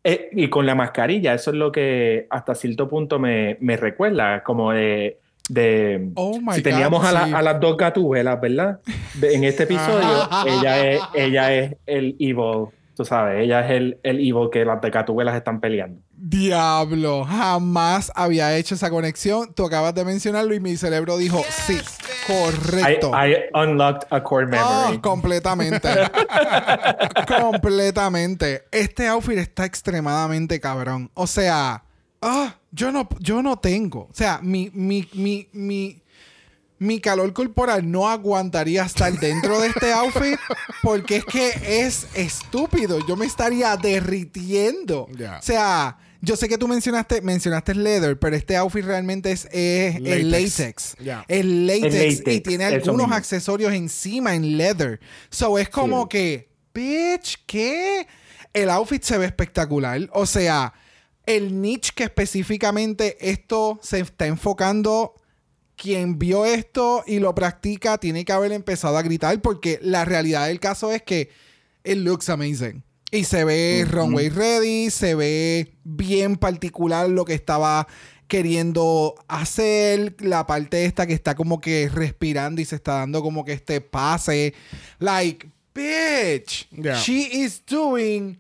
eh, y con la mascarilla, eso es lo que hasta cierto punto me, me recuerda, como de, de Oh my si teníamos God, a, la- sí. a las dos gatubelas, ¿verdad? De- en este episodio, ella es, ella es el evil, tú sabes, ella es el, el evil que las de gatubelas están peleando. Diablo, jamás había hecho esa conexión. Tú acabas de mencionarlo y mi cerebro dijo, sí, I, correcto. I unlocked a core Ah, memory. completamente. completamente. Este outfit está extremadamente cabrón. O sea, ah, yo no, yo no tengo. O sea, mi, mi, mi, mi, mi calor corporal no aguantaría estar dentro de este outfit porque es que es estúpido. Yo me estaría derritiendo. Ya. O sea, yo sé que tú mencionaste, mencionaste leather, pero este outfit realmente es, es el latex. Ya. El látex. El Y tiene eso algunos mismo. accesorios encima en leather. So es como Sí. que, bitch, ¿qué? El outfit se ve espectacular. O sea, el niche que específicamente esto se está enfocando. Quien vio esto y lo practica tiene que haber empezado a gritar porque la realidad del caso es que it looks amazing. Y se ve runway ready, se ve bien particular lo que estaba queriendo hacer, la parte esta que está como que respirando y se está dando como que este pase. Like, bitch, Yeah. she is doing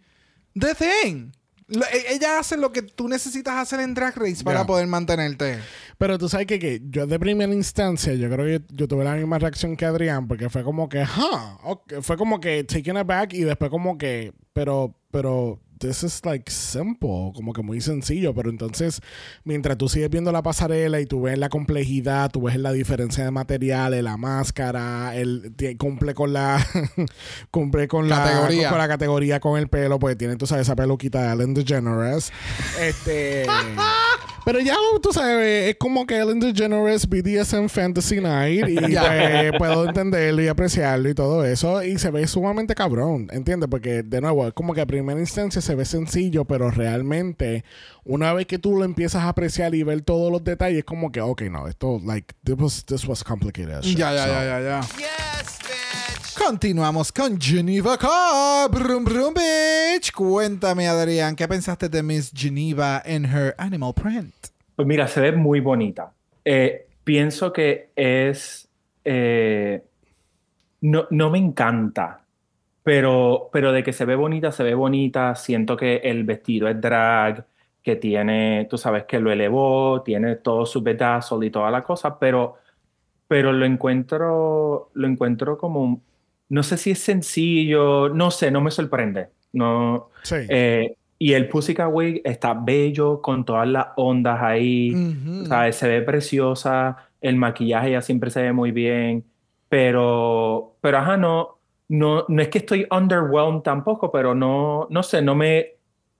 the thing. Lo- e- ella hace lo que tú necesitas hacer en Drag Race para poder mantenerte. Pero tú sabes que, que yo de primera instancia, yo creo que yo tuve la misma reacción que Adrián, porque fue como que, huh, ok", fue como que taken aback y después como que, pero, pero, this is like simple, como que muy sencillo, pero entonces, mientras tú sigues viendo la pasarela y tú ves la complejidad, tú ves la diferencia de materiales, la máscara, el cumple con la, cumple con la Categoría. con la categoría con el pelo, porque tiene, tú sabes, esa peluquita de Ellen DeGeneres. este. Pero ya tú sabes, es como que Ellen DeGeneres BDSM Fantasy Night y pues, puedo entenderlo y apreciarlo y todo eso y se ve sumamente cabrón, ¿entiendes? Porque de nuevo, es como que a primera instancia se ve sencillo, pero realmente una vez que tú lo empiezas a apreciar y ver todos los detalles, como que, ok, no, esto, like, this was, this was complicated. Ya, ya, So, ya, ya, ya. Continuamos con Geneva Car. Brum, brum, bitch. Cuéntame, Adrián, ¿qué pensaste de Miss Geneva en her animal print? Pues mira, se ve muy bonita. Eh, pienso que es... eh, no, no me encanta, pero, pero de que se ve bonita, se ve bonita. Siento que el vestido es drag, que tiene, tú sabes que lo elevó, tiene todo su bedazzle y toda la cosa, pero, pero lo encuentro, lo encuentro como, no sé si es sencillo, no sé, no me sorprende. No, Sí. eh, y el Pussycat Wig está bello con todas las ondas ahí. Ujú. ¿sabes? Se ve preciosa. El maquillaje ya siempre se ve muy bien. Pero, pero ajá, no, no, no es que estoy underwhelmed tampoco, pero no, no sé, no me.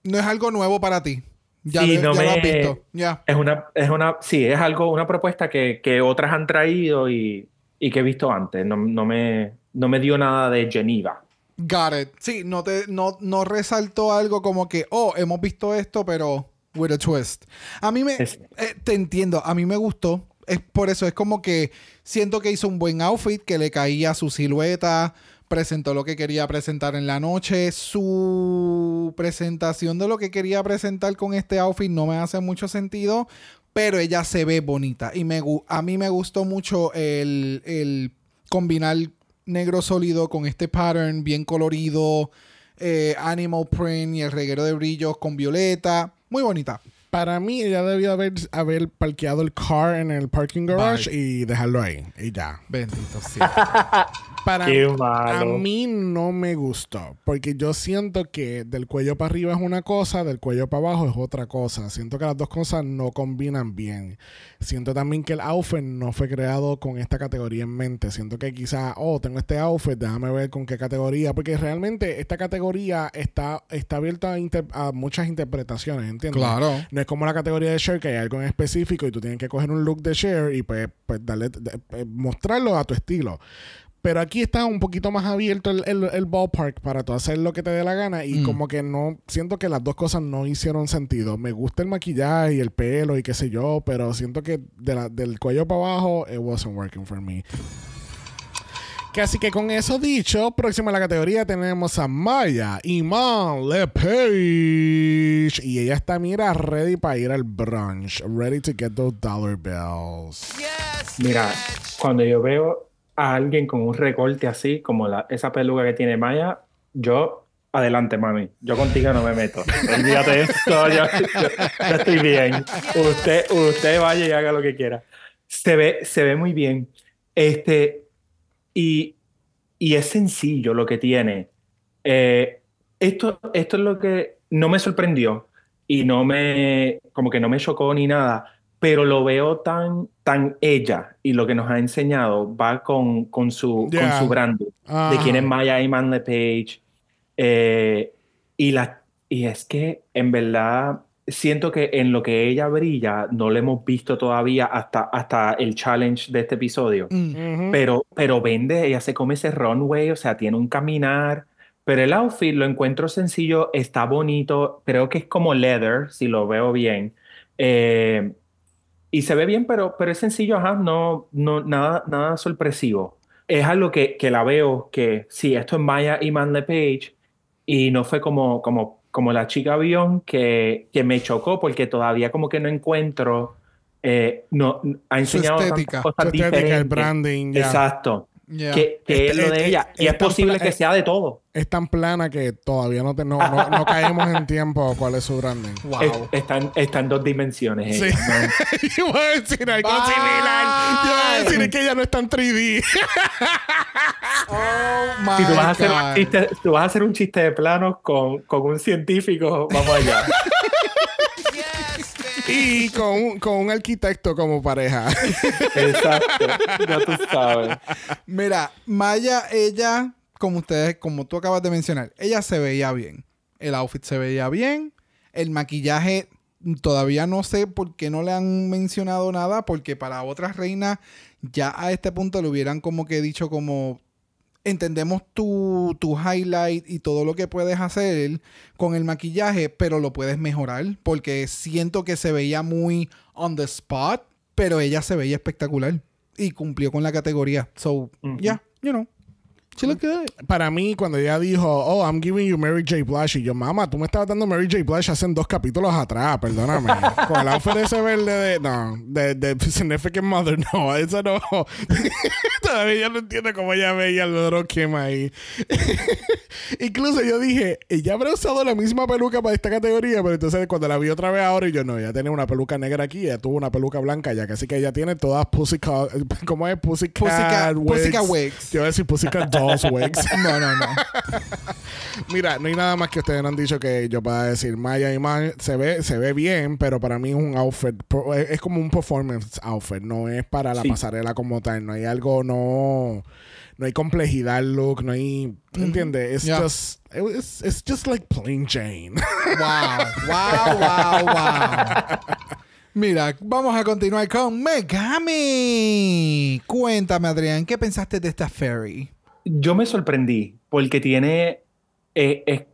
No es algo nuevo para ti. Ya, Sí, no ya lo has me- visto. Ya. Es una, es una, sí, es algo, una propuesta que, que otras han traído y, y que he visto antes. No, no me, no me dio nada de Geneva. Got it. Sí, no, te, no, no resaltó algo como que, oh, hemos visto esto, pero with a twist. A mí me, Es- eh, te entiendo, a mí me gustó. Es por eso, es como que siento que hizo un buen outfit, que le caía su silueta, presentó lo que quería presentar en la noche. Su presentación de lo que quería presentar con este outfit no me hace mucho sentido, pero ella se ve bonita. Y me, a mí me gustó mucho el, el combinar negro sólido con este pattern bien colorido, eh, animal print y el reguero de brillos con violeta. Muy bonita. Para mí, ella debió haber, haber parqueado el car en el parking garage y dejarlo ahí. Y ya. Bendito sí. Para Qué a malo. mí no me gustó. Porque yo siento que del cuello para arriba es una cosa, del cuello para abajo es otra cosa. Siento que las dos cosas no combinan bien. Siento también que el outfit no fue creado con esta categoría en mente. Siento que quizás, oh, tengo este outfit, déjame ver con qué categoría. Porque realmente esta categoría está, está abierta a, a muchas interpretaciones, ¿entiendes? Claro. No es como la categoría de share que hay algo en específico y tú tienes que coger un look de share y pues, pues darle, de- eh, mostrarlo a tu estilo. Pero aquí está un poquito más abierto el, el- el ballpark para tú hacer lo que te dé la gana y Mm. como que no, siento que las dos cosas no hicieron sentido. Me gusta el maquillaje y el pelo y qué sé yo, pero siento que de la- del cuello para abajo, it wasn't working for me. Que así que con eso dicho, próxima a la categoría tenemos a Maya Iman LePage. Y ella está, mira, ready para ir al brunch. Ready to get those dollar bills. Mira, cuando yo veo a alguien con un recorte así, como la, esa peluca que tiene Maya, yo, adelante, mami. Yo contigo no me meto. Olvídate de esto, yo, yo- yo estoy bien. Usted, usted vaya y haga lo que quiera. Se ve, se ve muy bien. Este, y, y es sencillo lo que tiene. Eh, esto, esto es lo que no me sorprendió y no me, como que no me chocó ni nada, pero lo veo tan, tan ella y lo que nos ha enseñado va con, con su, Yeah. con su branding de Ajá. quién es Maya Iman LePage. Eh, y, la, y es que en verdad siento que en lo que ella brilla no lo hemos visto todavía hasta, hasta el challenge de este episodio. Mm. Ujú. Pero, pero vende, ella se come ese runway, o sea, tiene un caminar. Pero el outfit lo encuentro sencillo, está bonito, creo que es como leather, si lo veo bien. Eh, y se ve bien, pero, pero es sencillo, ajá, no, no, nada, nada sorpresivo. Es algo que, que la veo que sí, esto es Maya y Man Page y no fue como, como, como la chica avión que, que me chocó porque todavía como que no encuentro, eh, no, ha Su enseñado tantas estética. cosas Su estética, el diferentes. branding, ya. Exacto. Yeah. que, que es Este- lo de este- ella. Y es posible que eh, sea de todo. Es tan plana que todavía no, te- no, no, no caemos en tiempo cuál es su branding. Wow. Es- está, en, está en dos dimensiones. Sí. Yo voy a decir algo Bye. similar. Yo voy a decir que ella no está en 3D. Oh my Si tú vas, a hacer God. un chiste, tú vas a hacer un chiste de planos con, con un científico, vamos allá. y con un, con un arquitecto como pareja. Exacto. Ya tú sabes. Mira, Maya, ella, como ustedes, como tú acabas de mencionar, ella se veía bien. El outfit se veía bien. El maquillaje todavía no sé por qué no le han mencionado nada, porque para otras reinas ya a este punto le hubieran como que dicho como entendemos tu, tu highlight y todo lo que puedes hacer con el maquillaje, pero lo puedes mejorar porque siento que se veía muy on the spot, pero ella se veía espectacular y cumplió con la categoría. So, yeah, you know, she looked good. Para mí, cuando ella dijo, oh, I'm giving you Mary J. Blige, y yo, mamá, tú me estabas dando Mary J. Blige hace dos capítulos atrás, perdóname. Con el outfit ese verde de, no, de, de Significant Mother, no, eso no. Todavía no entiendo cómo ella veía el Little Kim ahí. Incluso yo dije, ella habrá usado la misma peluca para esta categoría, pero entonces cuando la vi otra vez ahora, y yo, no, ella tenía una peluca negra aquí, ella tuvo una peluca blanca ya, así que ella tiene todas Pussycat, ¿cómo es? Pussycat, Pussycat- wigs. Pussycat wigs. Yo iba a decir Pussycat No, no, no. Mira, no hay nada más que ustedes no han dicho que yo pueda decir. Maya Iman se ve, se ve bien, pero para mí es un outfit. Es como un performance outfit. No es para la Sí. pasarela como tal. No hay algo, no. No hay complejidad al look. No hay. ¿Entiendes? It's Yeah. just. It's, it's just like plain Jane. Wow, wow, wow, wow. Mira, vamos a continuar con Megami. Cuéntame, Adrián, ¿qué pensaste de esta fairy? Yo me sorprendí porque tiene eh, eh,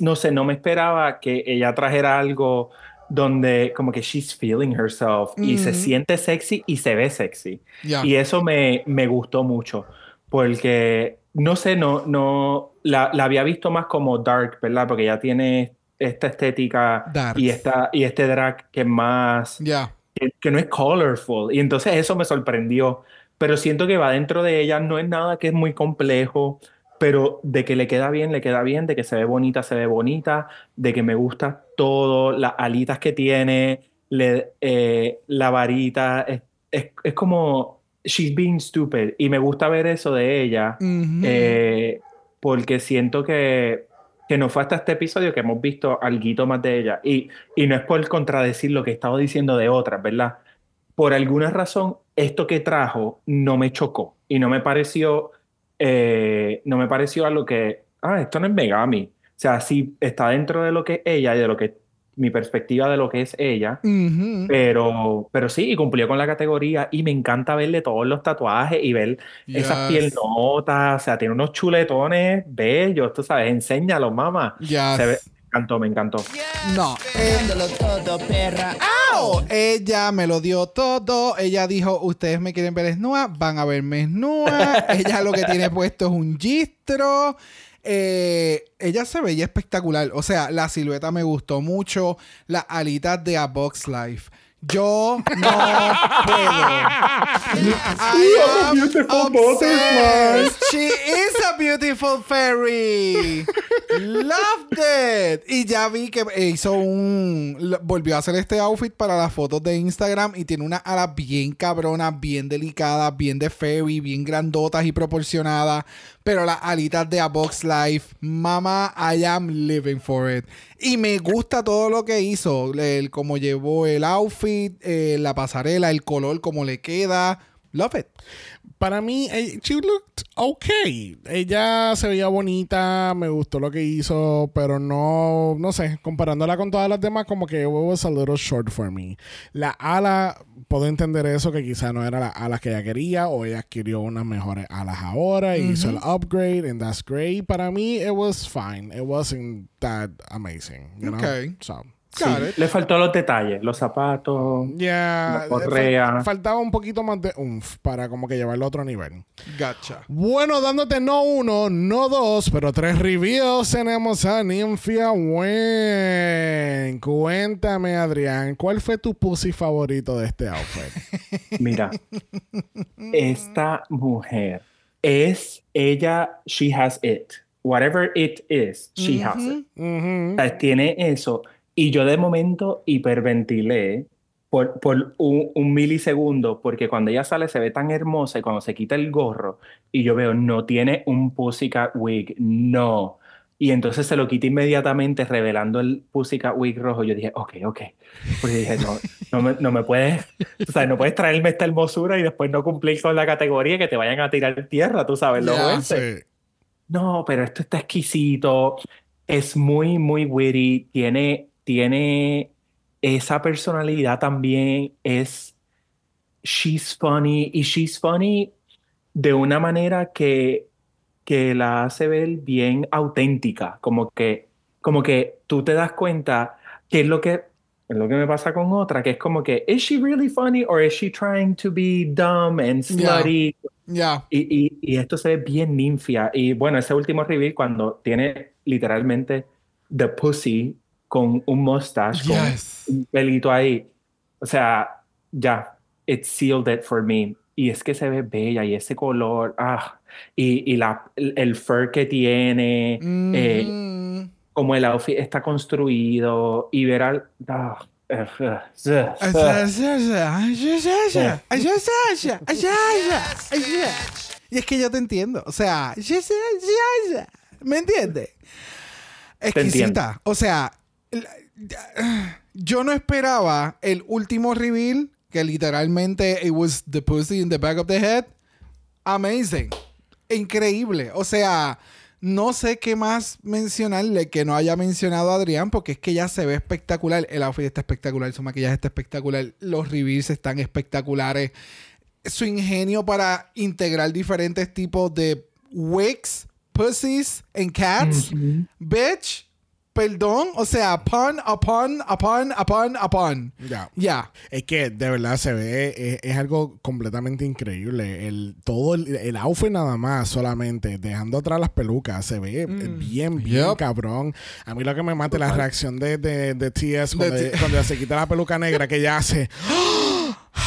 no sé, no me esperaba que ella trajera algo donde como que she's feeling herself y se siente sexy y se ve sexy. Ya. Y eso me, me gustó mucho porque, no sé, no, no, la, la había visto más como dark, ¿verdad? Porque ella tiene esta estética Dark. y, esta, y este drag que más Ya. que, que no es colorful. Y entonces eso me sorprendió. Pero siento que va dentro de ella, no es nada que es muy complejo, pero de que le queda bien, le queda bien, de que se ve bonita, se ve bonita, de que me gusta todo, las alitas que tiene, le- eh, la varita, es, es- es como, she's being stupid. Y me gusta ver eso de ella, Ujú. eh, porque siento que, que no fue hasta este episodio que hemos visto algo más de ella. Y, y no es por contradecir lo que he estado diciendo de otras, ¿verdad? Por alguna razón, esto que trajo no me chocó y no me pareció, eh, no me pareció a lo que, ah, esto no es Megami. O sea, sí está dentro de lo que es ella y de lo que, mi perspectiva de lo que es ella. Pero, pero sí, y cumplió con la categoría y me encanta verle todos los tatuajes y ver esas Yes. piernotas, o sea, tiene unos chuletones bellos, tú sabes, enséñalos, mamá. Yes. Se ve, encantó, me encantó. No. Dándolo todo, perra. ¡au! Ella me lo dio todo. Ella dijo, ustedes me quieren ver desnuda, van a verme desnuda. ella lo que tiene puesto es un gistro. Eh, ella se veía espectacular. O sea, la silueta me gustó mucho. Las alitas de A Box Life. Yo no puedo. I am obsessed. She is a beautiful fairy. Loved it. Y ya vi que hizo un. Volvió a hacer este outfit para las fotos de Instagram y tiene unas alas bien cabronas, bien delicadas, bien de fairy, bien grandotas y proporcionadas. Pero las alitas de A Box Life, mama, I am living for it. Y me gusta todo lo que hizo. El, cómo llevó el outfit, eh, la pasarela, el color, cómo le queda. Love it. Para mí, eh, she looked okay. Ella se veía bonita, me gustó lo que hizo, pero no, no sé, comparándola con todas las demás, como que it was a little short for me. La ala, puedo entender eso, que quizá no era las alas que ella quería, o ella adquirió unas mejores alas ahora, y hizo el upgrade, and that's great. Para mí, it was fine. It wasn't that amazing, you know? Okay. So, Sí, le faltó los detalles, los zapatos. yeah, La correa. fal- faltaba un poquito más de umf para como que llevarlo a otro nivel. Gotcha. Bueno, dándote no uno, no dos, pero tres reviews tenemos a Ninfia Wen. Cuéntame, Adrián, ¿cuál fue tu pussy favorito de este outfit? Mira, esta mujer es ella, she has it. Whatever it is, she has it. Ujú. O sea, tiene eso. Y yo de momento hiperventilé por, por un, un milisegundo, porque cuando ella sale se ve tan hermosa y cuando se quita el gorro y yo veo, no tiene un Pussycat wig, no. Y entonces se lo quita inmediatamente revelando el Pussycat wig rojo. Yo dije, ok, ok. Porque dije, no, no me, no me puedes, o sea, no puedes traerme esta hermosura y después no cumplir con la categoría que te vayan a tirar tierra, tú sabes, los jueces. Sí. No, pero esto está exquisito. Es muy, muy witty. Tiene, tiene esa personalidad también. Es. She's funny. Y she's funny de una manera que, que la hace ver bien auténtica. Como que, como que tú te das cuenta que es lo que, es lo que me pasa con otra, que es como que, ¿is she really funny or is she trying to be dumb and Yeah. slutty? Ya. Y, y- y esto se ve bien ninfia. Y bueno, ese último reveal cuando tiene literalmente the pussy con un mustache, Yes. con un pelito ahí. O sea, ya, it sealed it for me. Y es que se ve bella y ese color, ah, y, y la, el, el fur que tiene, eh, Mm. como el outfit está construido y ver al... ah, eh, eh, eh, Y es que yo te entiendo. O sea, ¿me entiendes? Exquisita. O sea, yo no esperaba el último reveal que literalmente it was the pussy in the back of the head. Amazing. Increíble. O sea, no sé qué más mencionarle que no haya mencionado Adrián, porque es que ya se ve espectacular. El outfit está espectacular, su maquillaje está espectacular, los reveals están espectaculares. Su ingenio para integrar diferentes tipos de wigs, pussies and cats. Bitch, perdón. O sea, pun, upon, upon, upon, upon. Ya. Ya. Es que de verdad se ve, es, es algo completamente increíble. El, todo el, el outfit nada más, solamente, dejando atrás las pelucas, se ve bien, bien Yep. cabrón. A mí lo que me mata es la reacción de, de, de TS cuando, De cuando se quita la peluca negra que ella hace.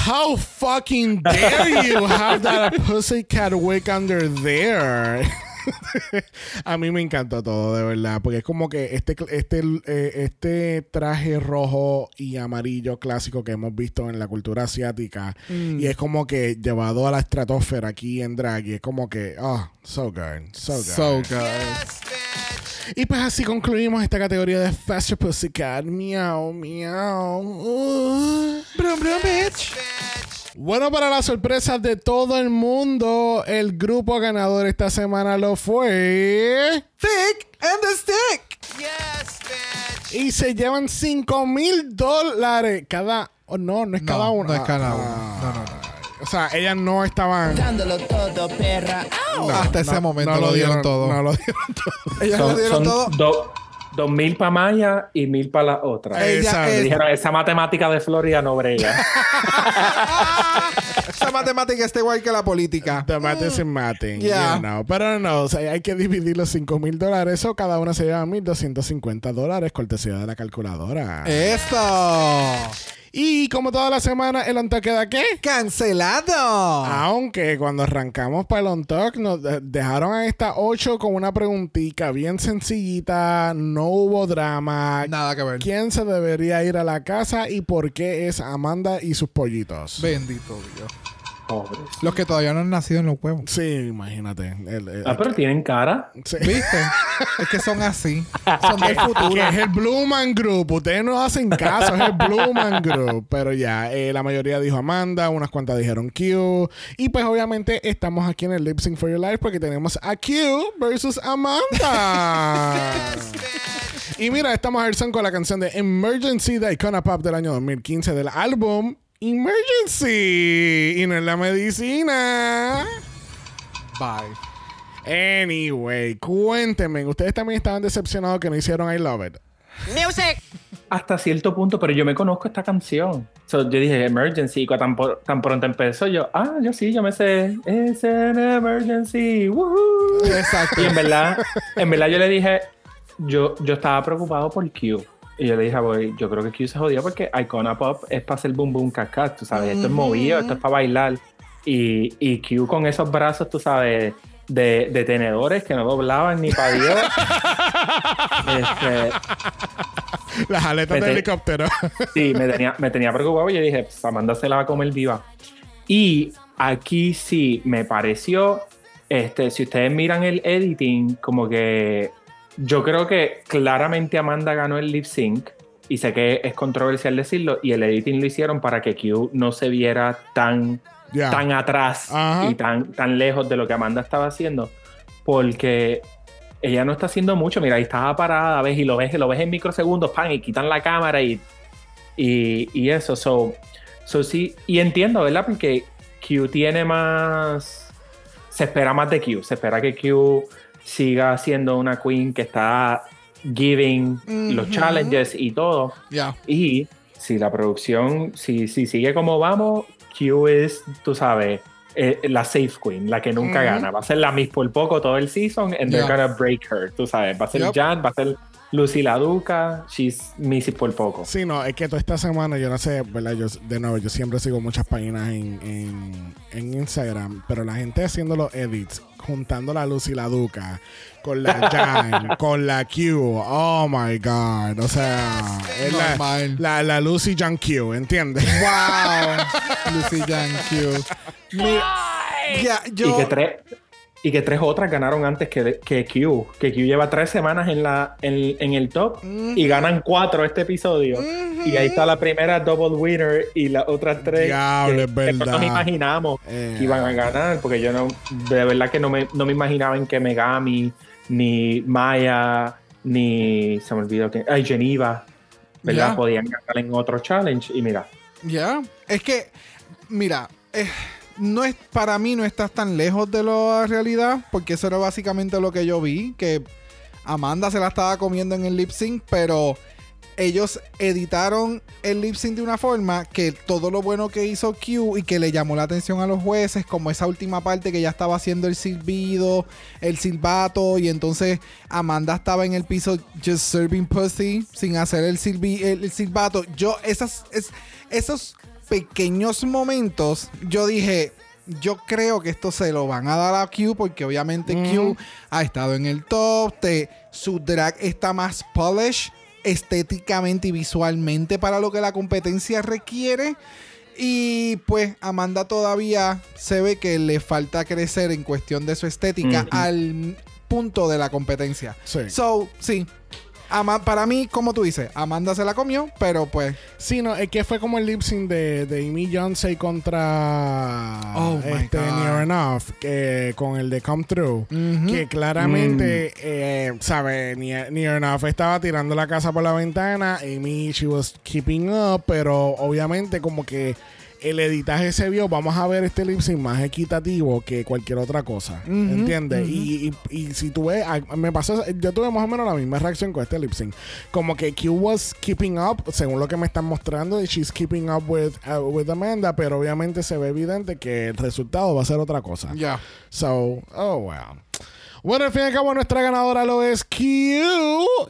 How fucking dare you have that pussycat wig under there? A mí me encantó todo, de verdad, porque es como que este, este, eh, este traje rojo y amarillo clásico que hemos visto en la cultura asiática y es como que llevado a la estratosfera aquí en drag y es como que, oh, so good, so good. So good. Y pues así concluimos esta categoría de Faster Pussycat. Miau, miau. Uh. Brum, brum, bitch. Bueno, para la sorpresa de todo el mundo, el grupo ganador esta semana lo fue. Thick and the stick. Y se llevan 5 mil dólares cada. oh, no, no es No, cada uno. no es cada Ah, uno. No, no, no. O sea, ellas no estaban. Dándolo todo, perra. ¡Au! No, Hasta ese momento lo dieron todo. No lo dieron todo. Ellas lo Son, dieron son todo. Do- dos mil para Maya y mil para la otra. Ella Exacto. es- Dijeron, esa matemática de Florida no brega. Esa matemática está igual que la política. The math is mathing, Yeah. you know. Pero no, o sea, hay que dividir los 5 mil dólares. O cada una se lleva 1.250 dólares, cortesía de la calculadora. Eso. Y como toda la semana, el on talk queda qué? Cancelado. Aunque cuando arrancamos para el on talk, nos de- dejaron a esta 8 con una preguntita bien sencillita, no hubo drama. Nada que ver. ¿Quién se debería ir a la casa y por qué es Amanda y sus pollitos? Bendito Dios. Pobres. Los que todavía no han nacido en los huevos. Sí, imagínate. El- el- Ah, pero tienen cara. sí. ¿Viste? es que son así. Son del Que futuro. es el Blue Man Group. Ustedes no hacen caso, es el Blue Man Group. Pero ya, eh, la mayoría dijo Amanda, unas cuantas dijeron Q. Y pues obviamente estamos aquí en el Lip Sync for Your Life porque tenemos a Q versus Amanda. y mira, esta mujer son con la canción de Emergency de Icona Pop del año 2015 del álbum Emergency. Y no es la medicina. Bye. Anyway, cuéntenme, ¿ustedes también estaban decepcionados que no hicieron I Love It? Music. Hasta cierto punto, pero yo me conozco esta canción. So, yo dije emergency y cuando tan, por- tan pronto empezó yo, ah, yo sí, yo me sé. Es an emergency. woohoo". Exacto. Y en verdad, en verdad yo le dije, yo, yo estaba preocupado por Q. Y yo le dije a Boy, yo creo que Q se jodió porque Icona Pop es para hacer boom boom cacat, tú sabes, esto es movido, esto es para bailar. Y, y Q con esos brazos, tú sabes, de, de tenedores que no doblaban ni para Dios. Este, Las aletas Vete. de helicóptero. Sí, me tenía, me tenía preocupado y yo dije, pues, Amanda se la va a comer viva. Y aquí sí me pareció, este, si ustedes miran el editing, como que yo creo que claramente Amanda ganó el lip sync y sé que es controversial decirlo y el editing lo hicieron para que Q no se viera tan, tan atrás y tan, tan lejos de lo que Amanda estaba haciendo porque ella no está haciendo mucho. Mira, ahí estaba parada, ves, y lo ves, lo ves en microsegundos, pan, y quitan la cámara y, y, y eso. So, so sí, y entiendo, ¿verdad? Porque Q tiene más. Se espera más de Q. Se espera que Q siga siendo una queen que está giving los Ujú. challenges y todo. Ya. Y si la producción, si, si sigue como vamos, Q es, tú sabes, eh, la safe queen, la que nunca gana. Va a ser la Miss por poco todo el season and they're Yeah. gonna break her, tú sabes. Va a ser Yep. Jan, va a ser Lucy la Duca, she's Missy por poco. Sí, no, es que toda esta semana, yo no sé, ¿verdad? Yo, de nuevo, yo siempre sigo muchas páginas en, en, en Instagram, pero la gente haciendo los edits, juntando la Luz y la Duca, con la Jan, con la Q, oh my god, o sea, es la, Normal. la, la Lucy Jan Q, ¿entiendes? Wow. Lucy Jan Q. Mira, ya, yo. Y que tres y que tres otras ganaron antes que, que Q. Que Q lleva tres semanas en, la, en, en el top y ganan cuatro este episodio. Y ahí está la primera double winner y las otras tres Diablo, que, es que verdad. no nos imaginamos Eh. que iban a ganar. Porque yo no, de verdad que no me, no me imaginaba en que Megami, ni Maya, ni se me olvidó que. Ay, Geneva, ¿verdad? Podían ganar en otro challenge. Y mira, Ya. Es que, mira, eh, no es, para mí no estás tan lejos de la realidad, porque eso era básicamente lo que yo vi, que Amanda se la estaba comiendo en el lip sync, pero ellos editaron el lip sync de una forma que todo lo bueno que hizo Q y que le llamó la atención a los jueces, como esa última parte que ya estaba haciendo el silbido, el silbato, y entonces Amanda estaba en el piso just serving pussy, sin hacer el, silbi- el, silbato. Yo, esas, es, esos pequeños momentos, yo dije, yo creo que esto se lo van a dar a Q porque obviamente Q ha estado en el top, te, su drag está más polish estéticamente y visualmente para lo que la competencia requiere. Y pues Amanda todavía se ve que le falta crecer en cuestión de su estética al punto de la competencia. Sí. So, sí. Ama- para mí, como tú dices, Amanda se la comió, pero pues Sí, no, es que fue como el lip sync de, de Amy Johnson contra Oh, este. Near Enough, que, con el de Come. Ujú. Que claramente, eh, ¿sabes? Near, Near Enough estaba tirando la casa por la ventana. Amy, she was keeping up, pero obviamente, como que el editaje se vio. Vamos a ver este lip sync más equitativo que cualquier otra cosa. Ujú, ¿Entiendes? y, y, y si tú ves, me pasó, yo tuve más o menos la misma reacción con este lip sync. Como que Q was keeping up, según lo que me están mostrando, y she's keeping up with, uh, with Amanda, pero obviamente se ve evidente que el resultado va a ser otra cosa. ya. So, oh well. Bueno, al fin y al cabo, nuestra ganadora lo es Q.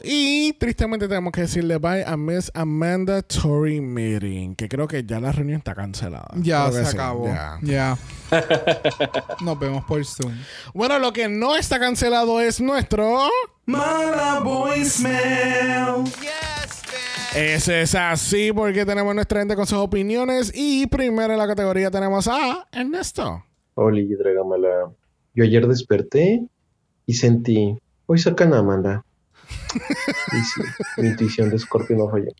Y tristemente tenemos que decirle bye a Miss Amanda Tory Meeting, que creo que ya la reunión está cancelada. Ya Creo se sí, acabó. ya. Nos vemos por Zoom. Bueno, lo que no está cancelado es nuestro. Mala voicemail. Ese es así porque tenemos nuestra gente con sus opiniones. Y primero en la categoría tenemos a Ernesto. Oli, Dragamala. Yo ayer desperté y sentí, hoy sacan a Amanda. y sí, mi intuición de Scorpio no falló.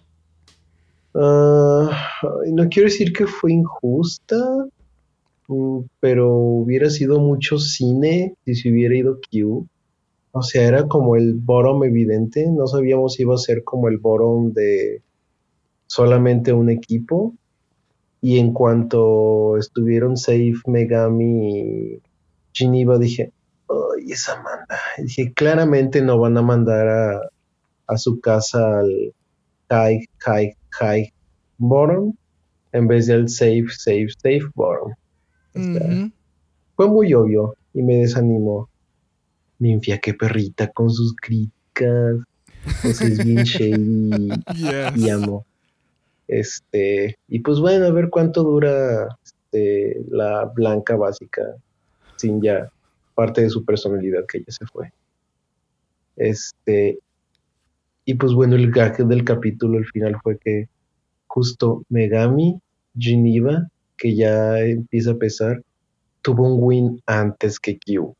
Ay, no quiero decir que fue injusta, mm, pero hubiera sido mucho cine si se hubiera ido Q. O sea, era como el bottom evidente. No sabíamos si iba a ser como el bottom de solamente un equipo. Y en cuanto estuvieron safe Megami y Geneva, dije, ay, es Amanda. Y dije, claramente no van a mandar a, a su casa al high, high, high bottom en vez del safe, safe, safe bottom. O sea, Ujú. Fue muy obvio y me desanimó. Minfia, qué perrita con sus críticas. Pues es bien shady Yes. y amo. Este, y pues bueno, a ver cuánto dura este, la blanca básica sin ya parte de su personalidad que ya se fue. Este, y pues bueno, el gag del capítulo al final fue que justo Megami Geneva, que ya empieza a pesar, tuvo un win antes que Q.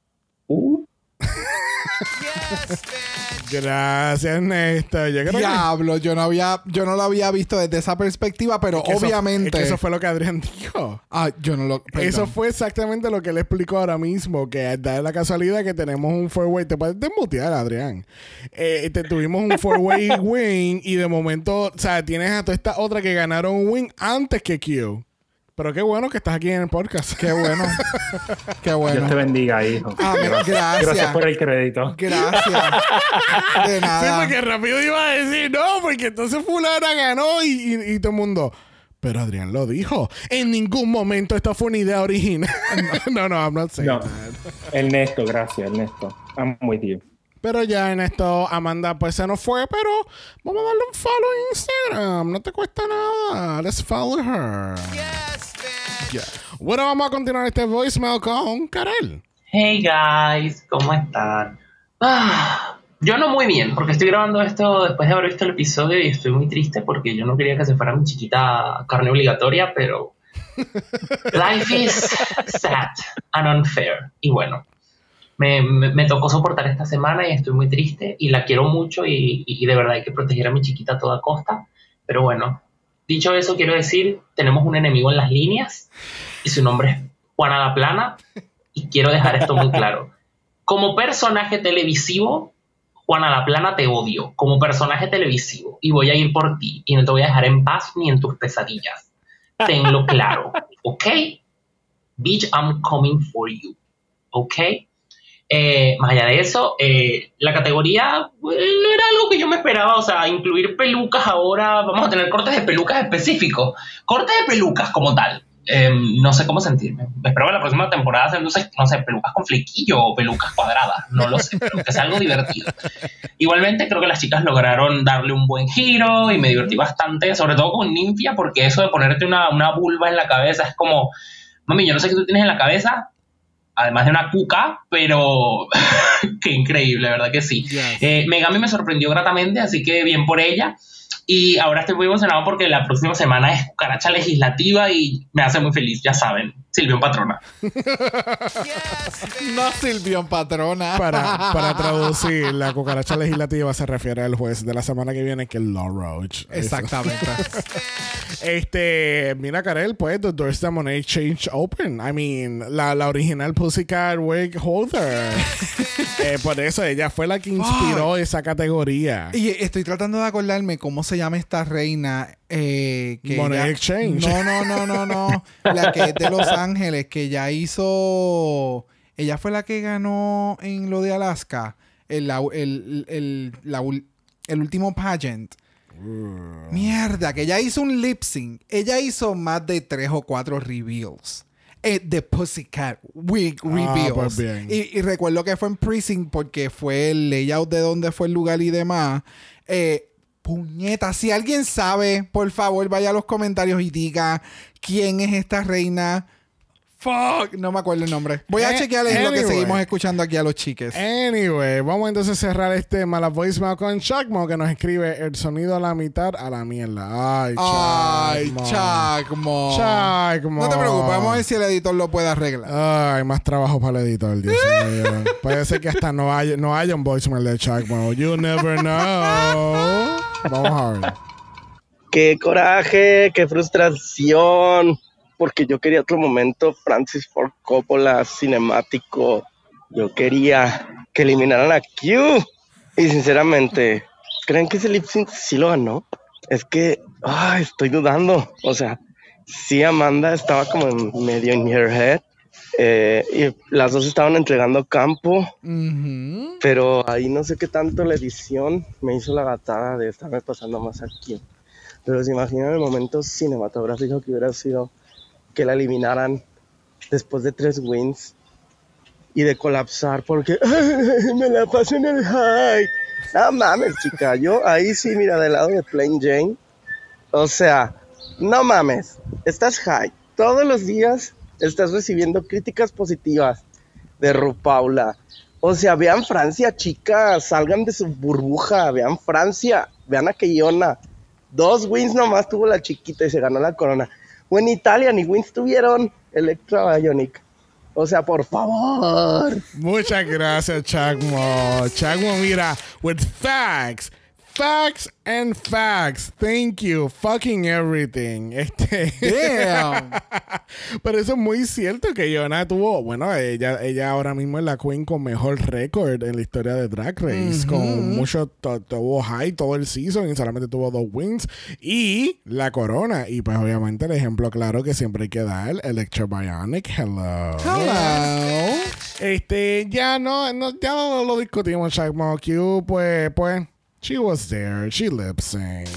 Uh, Gracias, Néstor. Yo creo que- Diablo, yo no había, yo no lo había visto desde esa perspectiva, pero que eso- obviamente. es que eso fue lo que Adrián dijo. Ah, yo no lo. perdón. Eso fue exactamente lo que él explicó ahora mismo, que da la casualidad que tenemos un four-way, te puedes desmutear, Adrián. Eh, te, tuvimos un four-way win y de momento, o sea, tienes a toda esta otra que ganaron un win antes que Q. Pero qué bueno que estás aquí en el podcast. Qué bueno. Qué bueno. Dios te bendiga, hijo. Ah, gracias. Gracias por el crédito. Gracias. De Sí, nada. porque rápido iba a decir, no, porque entonces fulana ganó y, y- y todo el mundo. Pero Adrián lo dijo. En ningún momento esta fue una idea original. no, no, I'm not saying No. that. Ernesto, gracias, Ernesto. I'm with you. Pero ya en esto, Amanda pues se nos fue, pero vamos a darle un follow en Instagram. No te cuesta nada. Let's follow her. Yeah. Bueno, vamos a continuar este voicemail con Karel. Hey guys, ¿cómo están? Ah, yo no muy bien, porque estoy grabando esto después de haber visto el episodio y estoy muy triste porque yo no quería que se fuera mi chiquita carne obligatoria, pero life is sad and unfair. Y bueno, me, me- tocó soportar esta semana y estoy muy triste y la quiero mucho y, y de verdad hay que proteger a mi chiquita a toda costa. Pero bueno, dicho eso, quiero decir, tenemos un enemigo en las líneas y su nombre es Juana la Plana y quiero dejar esto muy claro. Como personaje televisivo, Juana la Plana te odio como personaje televisivo y voy a ir por ti y no te voy a dejar en paz ni en tus pesadillas. Tenlo claro, ¿ok? Bitch, I'm coming for you, ¿ok? Eh, más allá de eso, eh, la categoría eh, no era algo que yo me esperaba, o sea, incluir pelucas ahora, vamos a tener cortes de pelucas específicos, cortes de pelucas como tal. Eh, no sé cómo sentirme. Espero que la próxima temporada sean, no sé, no sé, pelucas con flequillo o pelucas cuadradas, no lo sé, pero que sea algo divertido. Igualmente creo que las chicas lograron darle un buen giro y me divertí bastante, sobre todo con Ninfia, porque eso de ponerte una, una vulva en la cabeza es como, mami, yo no sé qué tú tienes en la cabeza, además de una cuca, pero qué increíble, ¿verdad que sí? Yes. Eh, Megami me sorprendió gratamente, así que bien por ella. Y ahora estoy muy emocionado porque la próxima semana es cucaracha legislativa y me hace muy feliz, ya saben. Silvio Patrona. No sirvió en patrona. Para, para traducir, la cucaracha legislativa se refiere al juez de la semana que viene, que es Law Roach. Exactamente. Este, mira, Karel, pues, The Doors to Monet Change Open. I mean, la, la original Pussycat Wig Holder. Eh, por eso ella fue la que inspiró esa categoría. Y estoy tratando de acordarme cómo se llama esta reina. Eh, que Money Exchange. No, no, no, no, no. La que es de Los Ángeles, que ya hizo. Ella fue la que ganó en lo de Alaska. El, el, el, la el último pageant. Mierda, que ella hizo un lip sync. Ella hizo más de tres o cuatro reveals. Eh, de Pussycat Wig Reveals. pues bien. y, y recuerdo que fue en Precinct porque fue el layout de dónde fue el lugar y demás. Eh, puñeta, si alguien sabe, por favor, vaya a los comentarios y diga quién es esta reina. Fuck, no me acuerdo el nombre. Voy a Eh, chequear en lo que anyway. seguimos escuchando aquí a los chiques. Anyway, vamos entonces a cerrar este mala voicemail con Chacmo que nos escribe el sonido a la mitad a la mierda. Ay, Ay, Chacmo. Chacmo. Chacmo. No te preocupes, vamos a ver si el editor lo puede arreglar. Ay, más trabajo para el editor, Dios mío. Puede ser que hasta no haya, no haya un voicemail de Chacmo. You never know. Vamos a ver. Qué coraje, qué frustración, porque yo quería otro momento Francis Ford Coppola cinemático. Yo quería que eliminaran a Q. Y sinceramente, ¿creen que ese lip sync sí lo ganó? Es que, ay, estoy dudando. O sea, sí, Amanda estaba como en- medio in her head. eh, y las dos estaban entregando campo. Pero ahí no sé qué tanto la edición me hizo la gatada de estarme pasando más aquí. Pero se imaginan el momento cinematográfico que hubiera sido que la eliminaran después de tres wins y de colapsar porque me la paso en el high. No mames, chica, yo ahí sí, mira, del lado de Plain Jane. O sea, no mames, estás high. Todos los días estás recibiendo críticas positivas de Rupaula. O sea, vean Francia, chicas, salgan de su burbuja, vean Francia, vean a Keyona. Dos wins nomás tuvo la chiquita y se ganó la corona. O en Italia ni wins tuvieron Electra Bionic. O sea, por favor. Muchas gracias, Chagmo. Chagmo, mira, with facts. Facts and facts. Thank you. Fucking everything. Este. Damn. Pero eso es muy cierto que Yona tuvo. Bueno, ella, ella ahora mismo es la queen con mejor récord en la historia de Drag Race. Con mucho. Tuvo high todo el season y solamente tuvo dos wins. Y la corona. Y pues obviamente el ejemplo claro que siempre hay que dar: Electro Bionic. Hello. Hello. Este, ya no, no ya no lo discutimos, Chagmo Q, pues, pues, she was there, she lip synced.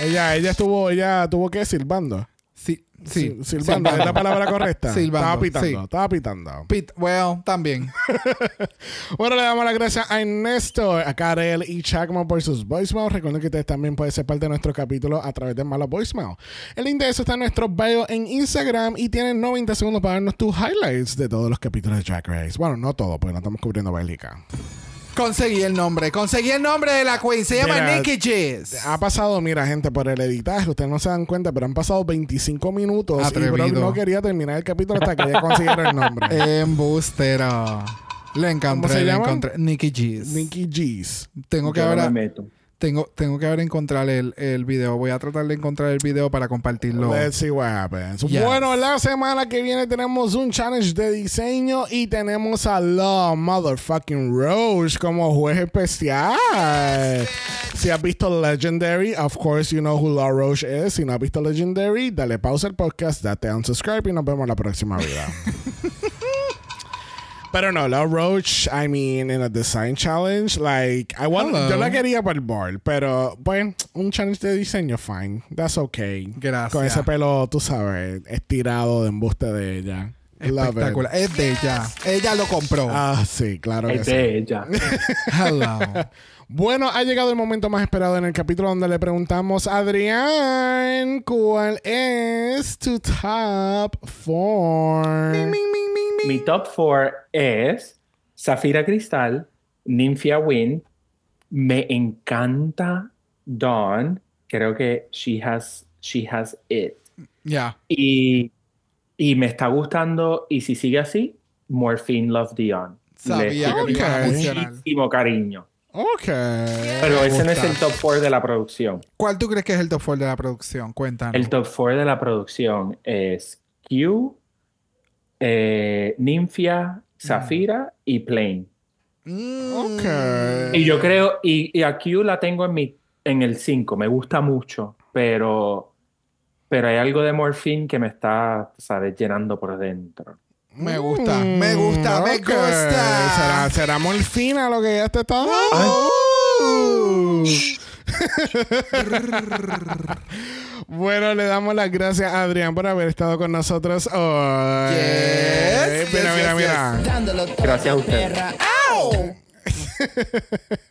Ella, ella estuvo, ella tuvo que silbando. Sí, sí. Sil- silbando, ¿es la palabra correcta? Silbando, Estaba pitando, sí. estaba pitando. Pit, well, también. Bueno, le damos las gracias a Néstor, a Karel y Chagmo por sus voicemails. Recuerden que ustedes también pueden ser parte de nuestro capítulo a través de Malo Voicemail. El link de eso está en nuestro bio en Instagram y tienen 90 segundos para darnos tus highlights de todos los capítulos de Drag Race. Bueno, no todo, porque no estamos cubriendo Bélica. Conseguí el nombre. Conseguí el nombre de la queen. Se llama Mira, Nikki Giz. Ha pasado, mira, gente, por el editaje, ustedes no se dan cuenta, pero han pasado 25 minutos y Atrevido. Brock no quería terminar el capítulo hasta que ella consiguiera el nombre. Embustero. Le encontré, se le llama? encontré. Nicky G's. Tengo que Yo no me meto. Tengo, tengo que ver encontrar el, el video. Voy a tratar de encontrar el video para compartirlo. Let's see what happens. Yes. Bueno, la semana que viene tenemos un challenge de diseño y tenemos a La Motherfucking Rose como juez especial. Si has visto Legendary, of course you know who La Roche is. Si no has visto Legendary, dale pausa al podcast, date unsubscribe y nos vemos la próxima vida. Pero no, La Roche, I mean, in a design challenge, like, I want, Hello. yo la quería para el board, pero, bueno, un challenge de diseño, fine. That's okay. Gracias. Con ese pelo, tú sabes, estirado de embuste de ella. Love it. Espectacular. Es de ella. Ella lo compró. Ah, sí, claro que Es sí. de ella. Hello. Bueno, ha llegado el momento más esperado en el capítulo donde le preguntamos a Adrián cuál es tu top four. Mi top 4 es Zafira Cristal, Ninfia Win. Me encanta Dawn. Creo que she has, she has it. Y, y me está gustando. Y si sigue así, Morphine Love Dion. Sabía que a mencionar. muchísimo cariño. Ok. Pero ese no es el top 4 de la producción. ¿Cuál tú crees que es el top 4 de la producción? Cuéntanos. El top 4 de la producción es Q, eh, Ninfia, Zafira y Plain. Mm. Ok. Y yo creo, y, y a Q la tengo en, mi, en el 5, me gusta mucho, pero, pero hay algo de Morphine que me está, sabes, llenando por dentro. Me gusta, me gusta, me gusta. ¿Será, será morfina lo que ya te está dando? bueno, le damos las gracias a Adrián por haber estado con nosotros hoy. Yes, mira, yes, mira, yes, mira. Gracias a ustedes.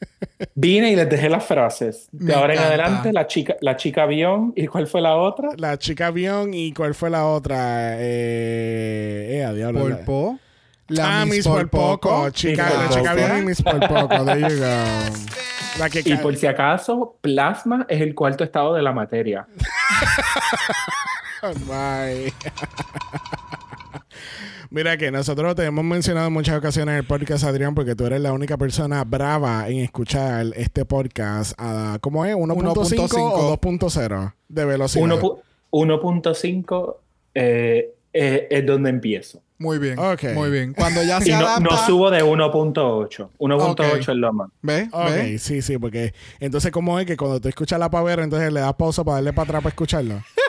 Vine y les dejé las frases. De Me ahora en encanta. adelante, la chica, la chica avión, ¿y cuál fue la otra? La chica avión y cuál fue la otra. Eh, eh a diablo. la- Polpo. ah, Miss por poco. Chica, Miss la por chica poco. avión y Miss por poco. There you go. La que Y por si acaso, plasma es el cuarto estado de la materia. Bye. Mira que nosotros te hemos mencionado en muchas ocasiones en el podcast, Adrián, porque tú eres la única persona brava en escuchar este podcast a, ¿cómo es? ¿1.5 o 2.0 de velocidad? 1.- 1.5 eh, eh, es donde empiezo. Muy bien. Ok. Muy bien. Cuando ya se Y no, adapta. no subo de 1.8. 1.8 Ok. es lo más. ¿Ves? Ok, ¿Ves? sí, sí, porque entonces, ¿cómo es que cuando tú escuchas la pavera, entonces le das pausa para darle para atrás para escucharlo?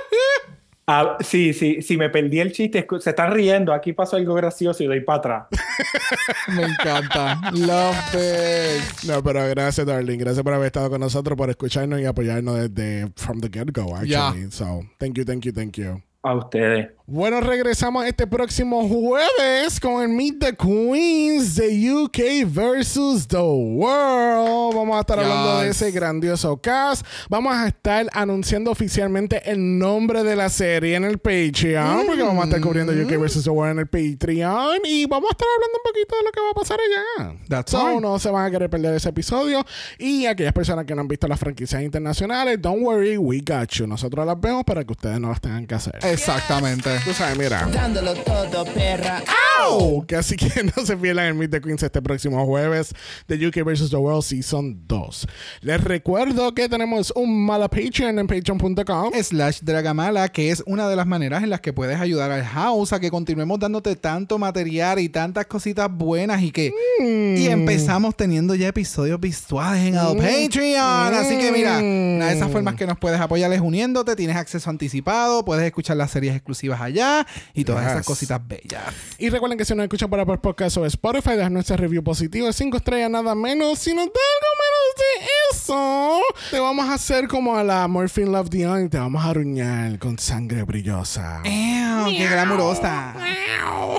Ah, sí, sí, si me perdí el chiste, se están riendo, aquí pasó algo gracioso y doy para atrás. Me encanta. Love it. No, pero gracias, darling. Gracias por haber estado con nosotros, por escucharnos y apoyarnos desde from the get-go, actually. Ya. So, thank you, thank you, thank you. A ustedes. Bueno, regresamos este próximo jueves con el Meet the Queens de UK versus the World. Vamos a estar hablando de ese grandioso cast. Vamos a estar anunciando oficialmente el nombre de la serie en el Patreon, porque vamos a estar cubriendo UK versus the World en el Patreon y vamos a estar hablando un poquito de lo que va a pasar allá. That's So, right. no se van a querer perder ese episodio. Y aquellas personas que no han visto las franquicias internacionales, don't worry, we got you. Nosotros las vemos para que ustedes no las tengan que hacer. Exactamente. Tú sabes, mira. Dándolo todo, perra. ¡Au! Que así que no se pierdan el Meet the Queens este próximo jueves de UK vs. The World Season 2. Les recuerdo que tenemos un mala Patreon en patreon.com. Slash Dragamala, que es una de las maneras en las que puedes ayudar al house a que continuemos dándote tanto material y tantas cositas buenas y que y empezamos teniendo ya episodios visuales en el Patreon. Así que mira, una de esas formas que nos puedes apoyar es uniéndote, tienes acceso anticipado, puedes escuchar las series exclusivas allá y todas Yes. esas cositas bellas. Y recuerden que si nos escuchan por Apple Podcast o Spotify, dejan nuestra review positiva de 5 estrellas, nada menos. Si nos da algo menos de eso, te vamos a hacer como a la Morphine Love Dion y te vamos a ruñar con sangre brillosa. Ew, ¡Qué glamurosa! No.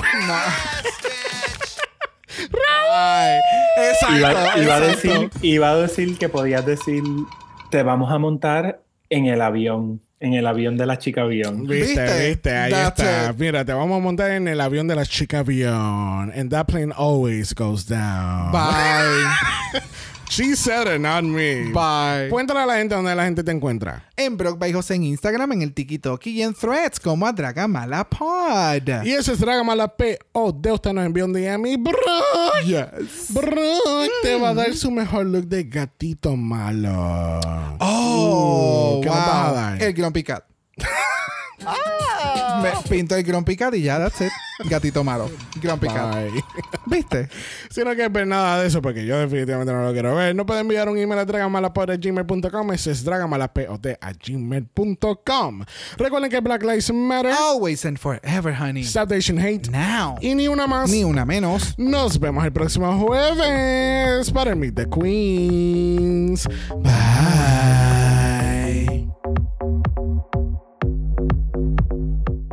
Ay, exacto, Iba, iba a decir, iba a decir que podías decir, te vamos a montar en el avión, en el avión de la chica avión. Viste, ¿Viste? viste, ahí That's está. it. Mira, te vamos a montar en el avión de la chica avión. And that plane always goes down. Bye. She said it, not me. Bye. Cuéntale a la gente donde la gente te encuentra. En Brock by José en Instagram, en el TikTok y en Threads como a Dragamala Pod. Y eso es Dragamala P. O de usted nos envió un DM y Brock. Yes. Brock te va a dar su mejor look de gatito malo. Oh, ¿Qué nos vas a wow. dar? El Grumpy Cat. Me pinto el Grumpy Cat y ya, that's it. Gatito malo. Grumpy Cat. Bye. ¿Viste? Si no quieres ver nada de eso, porque yo definitivamente no lo quiero ver, no pueden enviar un email a dragamalapod.gmail.com. Ese es dragamalapod a gmail.com. Recuerden que Black Lives Matter, Always and forever, honey. Stop Asian Hate Now. y ni una más. Ni una menos. Nos vemos el próximo jueves para el Meet the Queens. Bye.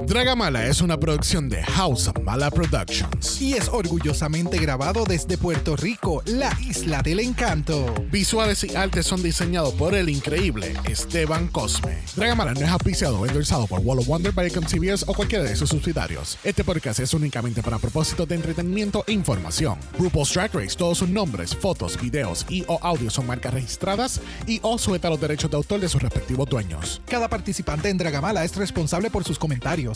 Dragamala es una producción de House of Mala Productions. Y es orgullosamente grabado desde Puerto Rico, la isla del encanto. Visuales y artes son diseñados por el increíble Esteban Cosme. Dragamala no es auspiciado o endorsado por Wall of Wonder, Viacom CBS o cualquiera de sus subsidiarios. Este podcast es únicamente para propósitos de entretenimiento e información. RuPaul's Drag Race, todos sus nombres, fotos, videos y o audios son marcas registradas y o sujeta a los derechos de autor de sus respectivos dueños. Cada participante en Dragamala es responsable por sus comentarios.